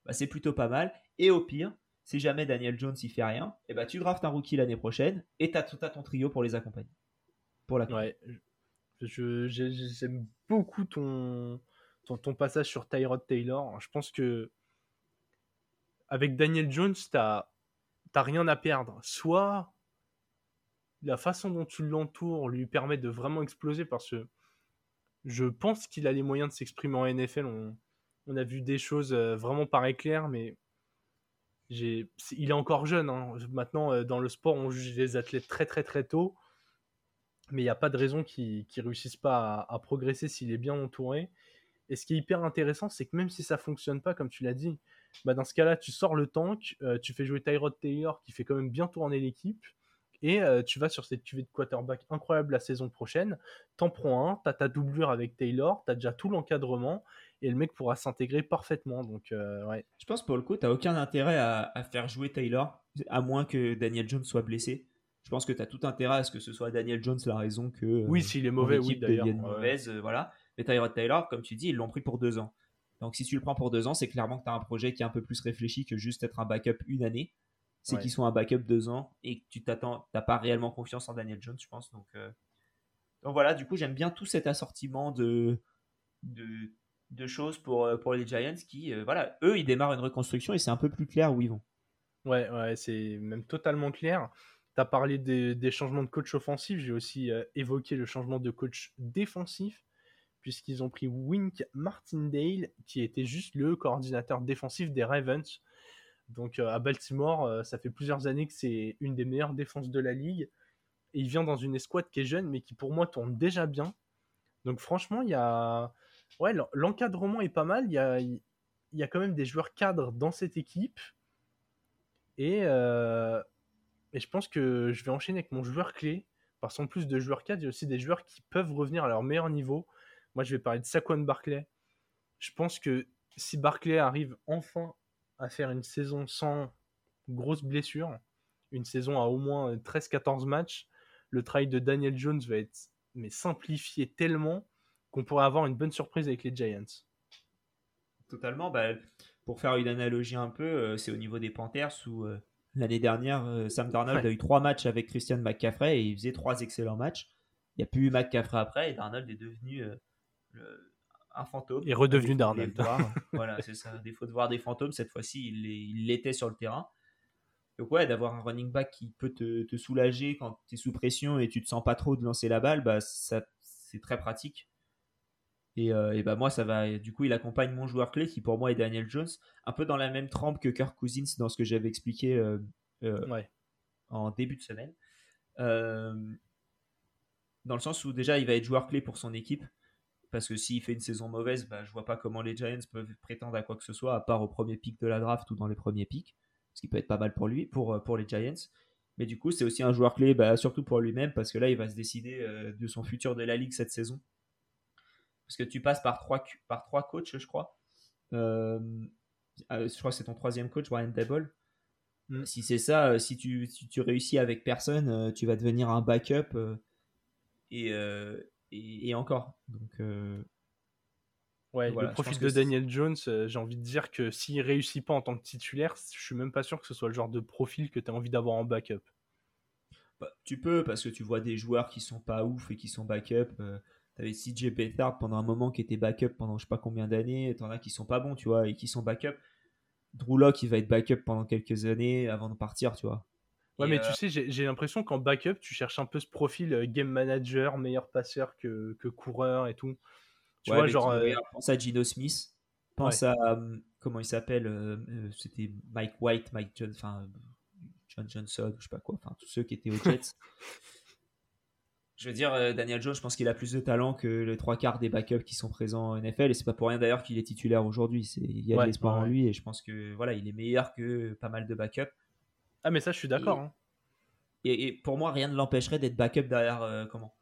bah, c'est plutôt pas mal. Et au pire, si jamais Daniel Jones y fait rien, et eh ben, tu draftes un rookie l'année prochaine et tu as, ton trio pour les accompagner. Pour la ouais, j'aime beaucoup ton, ton, passage sur Tyrod Taylor. Je pense que avec Daniel Jones, tu n'as rien à perdre. Soit la façon dont tu l'entoures lui permet de vraiment exploser parce que je pense qu'il a les moyens de s'exprimer en NFL. On, a vu des choses euh, vraiment par éclair, mais il est encore jeune. Hein. Maintenant, euh, dans le sport, on juge les athlètes très très très tôt. Mais il n'y a pas de raison qu'il ne réussisse pas à, progresser s'il est bien entouré. Et ce qui est hyper intéressant, c'est que même si ça fonctionne pas, comme tu l'as dit, bah dans ce cas-là, tu sors le tank, euh, tu fais jouer Tyrod Taylor qui fait quand même bien tourner l'équipe, et euh, tu vas sur cette cuvée de quarterback incroyable la saison prochaine. T'en prends un, t'as ta doublure avec Taylor, t'as déjà tout l'encadrement, et le mec pourra s'intégrer parfaitement. Donc, euh, ouais. Je pense pour le coup, tu aucun intérêt à, faire jouer Taylor, à moins que Daniel Jones soit blessé. Je pense que tu as tout intérêt à ce que ce soit Daniel Jones la raison que. Oui, s'il est mauvais, oui, d'ailleurs. mauvaise, voilà. Mais Tyrod Taylor, comme tu dis, ils l'ont pris pour deux ans. Donc si tu le prends pour deux ans, c'est clairement que tu as un projet qui est un peu plus réfléchi que juste être un backup une année. C'est qu'ils sont un backup deux ans et que tu t'attends, t'as pas réellement confiance en Daniel Jones, je pense. Donc, donc voilà, du coup, j'aime bien tout cet assortiment de, de de choses pour, euh, pour les Giants qui, euh, voilà, eux, ils démarrent une reconstruction et c'est un peu plus clair où ils vont. Ouais, ouais, c'est même totalement clair. Tu as parlé des, changements de coach offensif, j'ai aussi euh, évoqué le changement de coach défensif, puisqu'ils ont pris Wink Martindale, qui était juste le coordinateur défensif des Ravens. Donc à Baltimore, ça fait plusieurs années que c'est une des meilleures défenses de la ligue. Et il vient dans une escouade qui est jeune, mais qui pour moi tourne déjà bien. Donc franchement, il y a... Ouais, l'encadrement est pas mal. Il y a, quand même des joueurs cadres dans cette équipe. Et, et je pense que je vais enchaîner avec mon joueur clé. Parce qu'en plus de joueurs cadres, il y a aussi des joueurs qui peuvent revenir à leur meilleur niveau. Moi, je vais parler de Saquon Barclay. Je pense que si Barclay arrive enfin à faire une saison sans grosse blessure, une saison à au moins 13-14 matchs, le travail de Daniel Jones va être mais simplifié tellement qu'on pourrait avoir une bonne surprise avec les Giants. Totalement. Bah, pour faire une analogie un peu, euh, c'est au niveau des Panthers où euh, l'année dernière, euh, Sam Darnold a eu trois matchs avec Christian McCaffrey et il faisait trois excellents matchs. Il n'y a plus eu McCaffrey après et Darnold est devenu un fantôme. Il est redevenu Darnold. voilà, c'est ça. Défaut de voir des fantômes, cette fois-ci, il l'était sur le terrain. Donc ouais, d'avoir un running back qui peut te, soulager quand tu es sous pression et tu te sens pas trop de lancer la balle, bah ça c'est très pratique. Et, euh, bah moi ça va. Du coup, il accompagne mon joueur clé qui pour moi est Daniel Jones, un peu dans la même trempe que Kirk Cousins dans ce que j'avais expliqué euh, euh, en début de semaine. dans le sens où déjà il va être joueur clé pour son équipe. Parce que s'il fait une saison mauvaise, bah, je vois pas comment les Giants peuvent prétendre à quoi que ce soit, à part au premier pic de la draft ou dans les premiers pics ce qui peut être pas mal pour lui, pour, euh, pour les Giants. Mais du coup, c'est aussi un joueur clé, bah, surtout pour lui-même, parce que là, il va se décider euh, de son futur de la ligue cette saison. Parce que tu passes par trois, par trois coachs, je crois. Euh, je crois que c'est ton troisième coach, Brian Dable. Mm. Si c'est ça, si tu, si tu réussis avec personne, tu vas devenir un backup et, et, et, encore. Donc, Ouais, le profil de Daniel Jones, euh, j'ai envie de dire que s'il réussit pas en tant que titulaire, je suis même pas sûr que ce soit le genre de profil que tu as envie d'avoir en backup. Bah, tu peux, parce que tu vois des joueurs qui sont pas ouf et qui sont backup. Euh, tu avais CJ Beathard pendant un moment qui était backup pendant je sais pas combien d'années. T'en as qui sont pas bons, tu vois, et qui sont backup. Drew Locke, il va être backup pendant quelques années avant de partir, tu vois. Ouais, mais tu euh, sais, j'ai l'impression qu'en backup, tu cherches un peu ce profil game manager, meilleur passeur que, que coureur et tout. Tu vois, genre. Euh, pense à Gino Smith. Pense à. Euh, comment il s'appelle euh, C'était Mike White, Mike John, enfin, John Johnson, je sais pas quoi. Enfin, tous ceux qui étaient aux Jets. je veux dire, Daniel Jones, je pense qu'il a plus de talent que les trois quarts des backups qui sont présents en NFL. Et c'est pas pour rien d'ailleurs qu'il est titulaire aujourd'hui. Il y a de l'espoir en lui. Et je pense que voilà, il est meilleur que pas mal de backups. Ah, mais ça, je suis d'accord. Hein. Et, pour moi, rien ne l'empêcherait d'être backup derrière. comment?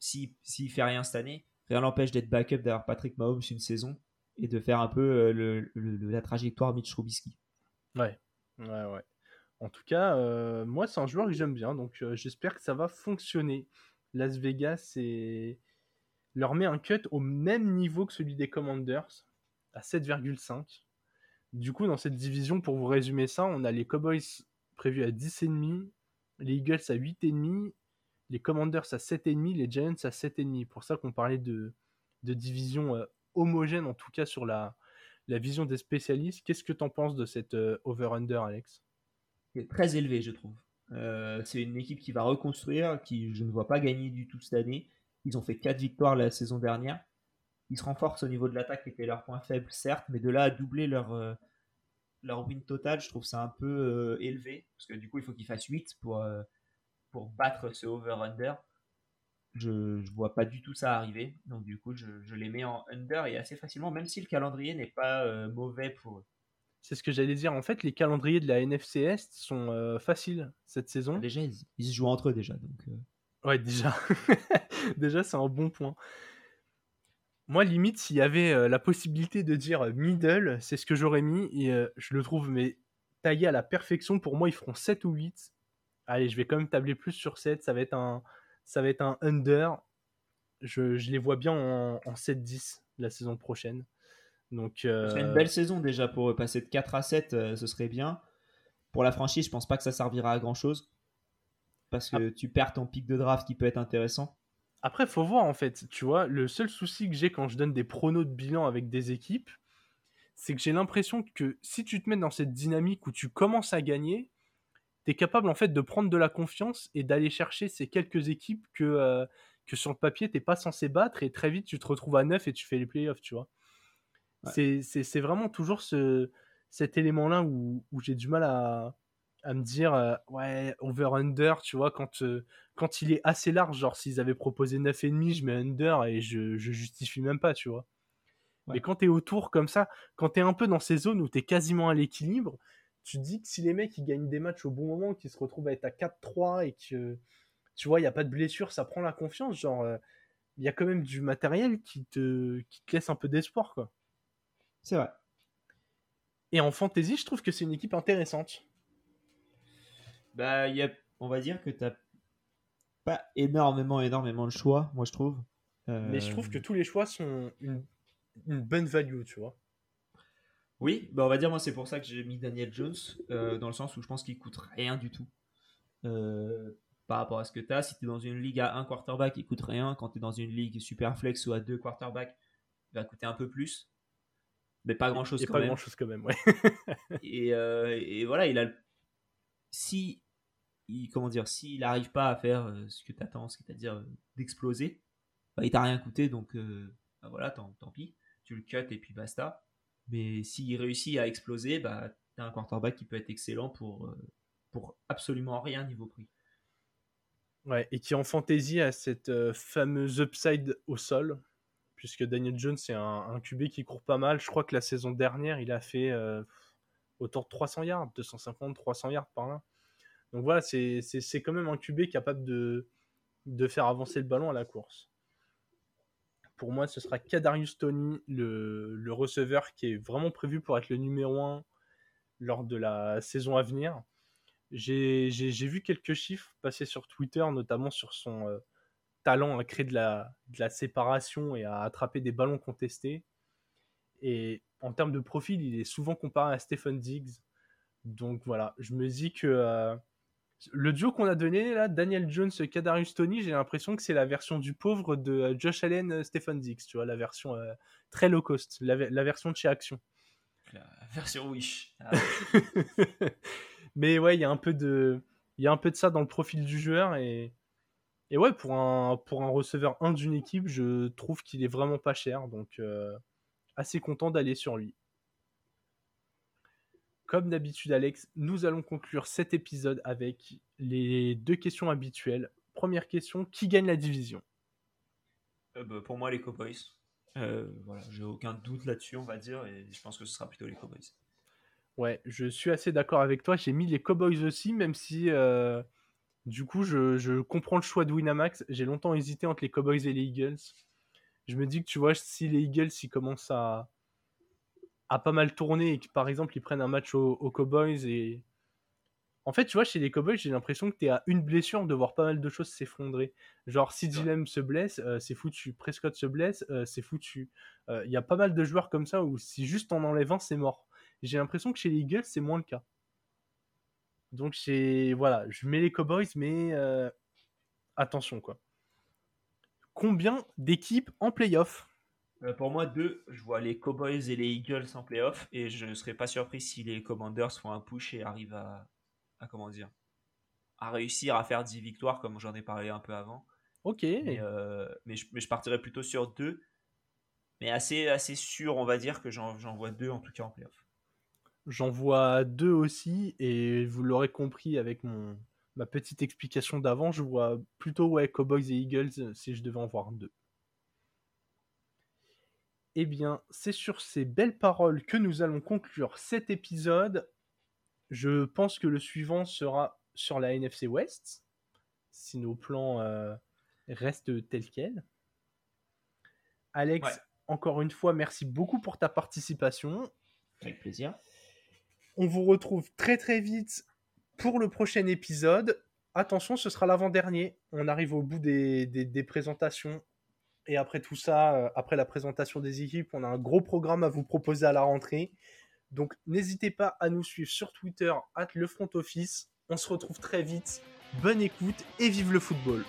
S'il si, fait rien cette année, rien n'empêche d'être backup derrière Patrick Mahomes une saison et de faire un peu euh, le, la trajectoire Mitch Trubisky. Ouais, ouais, ouais. En tout cas, euh, moi, c'est un joueur que j'aime bien, donc euh, j'espère que ça va fonctionner. Las Vegas leur met un cut au même niveau que celui des Commanders, à 7,5. Du coup, dans cette division, pour vous résumer ça, on a les Cowboys prévus à 10,5, les Eagles à 8,5 les Commanders à 7,5, les Giants à 7,5. Pour ça qu'on parlait de, de division euh, homogène, en tout cas sur la, la vision des spécialistes. Qu'est-ce que tu en penses de cette euh, over-under, Alex? C'est très élevé, je trouve. Euh, c'est une équipe qui va reconstruire, qui je ne vois pas gagner du tout cette année. Ils ont fait 4 victoires la saison dernière. Ils se renforcent au niveau de l'attaque, qui était leur point faible, certes, mais de là à doubler leur, leur win total, je trouve ça un peu élevé. Parce que du coup, il faut qu'ils fassent 8 pour pour battre ce over-under. Je ne vois pas du tout ça arriver. Donc du coup, je, je, les mets en under et assez facilement, même si le calendrier n'est pas euh, mauvais pour eux. C'est ce que j'allais dire. En fait, les calendriers de la NFC Est sont euh, faciles cette saison. Déjà, ils, se jouent entre eux déjà. Donc, euh. Ouais, déjà. déjà, c'est un bon point. Moi, limite, s'il y avait la possibilité de dire middle, c'est ce que j'aurais mis. Et je le trouve mais taillé à la perfection. Pour moi, ils feront 7 ou 8 allez, je vais quand même tabler plus sur 7. Ça va être un, ça va être un under. Je, les vois bien en, 7-10 la saison prochaine. Donc, Ce serait une euh, belle saison déjà pour passer de 4 à 7, euh, ce serait bien. Pour la franchise, je pense pas que ça servira à grand chose. Parce que tu perds ton pic de draft qui peut être intéressant. Après, faut voir en fait. Tu vois, le seul souci que j'ai quand je donne des pronos de bilan avec des équipes, c'est que j'ai l'impression que si tu te mets dans cette dynamique où tu commences à gagner, tu es capable en fait de prendre de la confiance et d'aller chercher ces quelques équipes que, euh, que sur le papier t'es pas censé battre et très vite tu te retrouves à 9 et tu fais les playoffs, tu vois. C'est vraiment toujours ce, cet élément-là où, où j'ai du mal à, à me dire, euh, ouais, over-under, tu vois, quand, euh, quand il est assez large, genre s'ils avaient proposé 9,5, je mets under et je, je justifie même pas, tu vois. Ouais. Mais quand t'es autour comme ça, quand t'es un peu dans ces zones où t'es quasiment à l'équilibre, tu te dis que si les mecs ils gagnent des matchs au bon moment, qu'ils se retrouvent à être à 4-3 et que, tu vois, il n'y a pas de blessure, ça prend la confiance, genre, euh, il y a quand même du matériel qui te, qui te laisse un peu d'espoir, quoi. C'est vrai. Et en fantasy, je trouve que c'est une équipe intéressante. Bah, y a, on va dire que t'as pas énormément, énormément de choix, moi je trouve. Euh, Mais je trouve que tous les choix sont une, une bonne value, tu vois. Oui, bah on va dire moi c'est pour ça que j'ai mis Daniel Jones euh, dans le sens où je pense qu'il coûte rien du tout euh, par rapport à ce que tu as. Si tu es dans une ligue à un quarterback, il coûte rien. Quand tu es dans une ligue super flex ou à deux quarterbacks, il va coûter un peu plus. Mais pas grand chose Et quand pas même. grand chose quand même, ouais. Et, euh, et voilà, il a le- si il, comment dire, s'il n'arrive pas à faire euh, ce que tu attends, c'est-à-dire euh, d'exploser, bah, il t'a rien coûté, donc euh, bah, voilà, tant, pis, tu le cut et puis basta. Mais s'il réussit à exploser, bah, t'as un quarterback qui peut être excellent pour, pour absolument rien niveau prix. Ouais, et qui en fantasy a cette fameuse upside au sol, puisque Daniel Jones c'est un, un QB qui court pas mal. Je crois que la saison dernière, il a fait autour de 300 yards, 250, 300 yards par là. Donc voilà, c'est quand même un QB capable de, faire avancer le ballon à la course. Pour moi, ce sera Kadarius Tony, le, le receveur qui est vraiment prévu pour être le numéro 1 lors de la saison à venir. J'ai vu quelques chiffres passer sur Twitter, notamment sur son euh, talent à créer de la, de la séparation et à attraper des ballons contestés. En termes de profil, il est souvent comparé à Stephen Diggs. Donc voilà, je me dis que euh, le duo qu'on a donné là, Daniel Jones, Kadarius Tony, j'ai l'impression que c'est la version du pauvre de euh, Josh Allen, euh, Stephen Diggs, tu vois, la version euh, très low cost, la, ve- la version de chez Action. La version Wish. Ah, Mais ouais, il y a un peu de, il y a un peu de ça dans le profil du joueur et, et ouais, pour un, pour un receveur 1 d'une équipe, je trouve qu'il est vraiment pas cher, donc euh, assez content d'aller sur lui. Comme d'habitude, Alex, nous allons conclure cet épisode avec les deux questions habituelles. Première question, qui gagne la division? Euh, bah, pour moi, les Cowboys. Euh, voilà, j'ai aucun doute là-dessus, on va dire, et je pense que ce sera plutôt les Cowboys. Ouais, je suis assez d'accord avec toi. J'ai mis les Cowboys aussi, même si euh, du coup, je, je comprends le choix de Winamax. J'ai longtemps hésité entre les Cowboys et les Eagles. Je me dis que tu vois, si les Eagles ils commencent à, à pas mal tourner et que par exemple ils prennent un match aux, aux Cowboys et. En fait, tu vois, chez les Cowboys, j'ai l'impression que tu es à une blessure de voir pas mal de choses s'effondrer. Genre, si Dilem se blesse, euh, c'est foutu. Prescott se blesse, euh, c'est foutu. Euh, Il y a pas mal de joueurs comme ça où si juste on enlève un, c'est mort. J'ai l'impression que chez les Eagles, c'est moins le cas. Donc, voilà, je mets les Cowboys, mais attention quoi. Combien d'équipes en playoff? Euh, pour moi, deux, je vois les Cowboys et les Eagles en playoff, et je ne serais pas surpris si les Commanders font un push et arrivent à, à comment dire, à réussir à faire 10 victoires, comme j'en ai parlé un peu avant. Ok. Mais, euh, mais, je, mais je partirais plutôt sur deux, mais assez, assez sûr, on va dire, que j'en j'en vois deux en tout cas en playoff. J'en vois deux aussi, et vous l'aurez compris avec mon, ma petite explication d'avant, je vois plutôt ouais, Cowboys et Eagles euh, si je devais en voir deux. Eh bien, c'est sur ces belles paroles que nous allons conclure cet épisode. Je pense que le suivant sera sur la NFC West, si nos plans euh, restent tels quels. Alex, Ouais. encore une fois, merci beaucoup pour ta participation. Avec plaisir. On vous retrouve très très vite pour le prochain épisode. Attention, ce sera l'avant-dernier. On arrive au bout des, présentations. Et après tout ça, euh, après la présentation des équipes, on a un gros programme à vous proposer à la rentrée. Donc n'hésitez pas à nous suivre sur Twitter, at le front office. On se retrouve très vite. Bonne écoute et vive le football.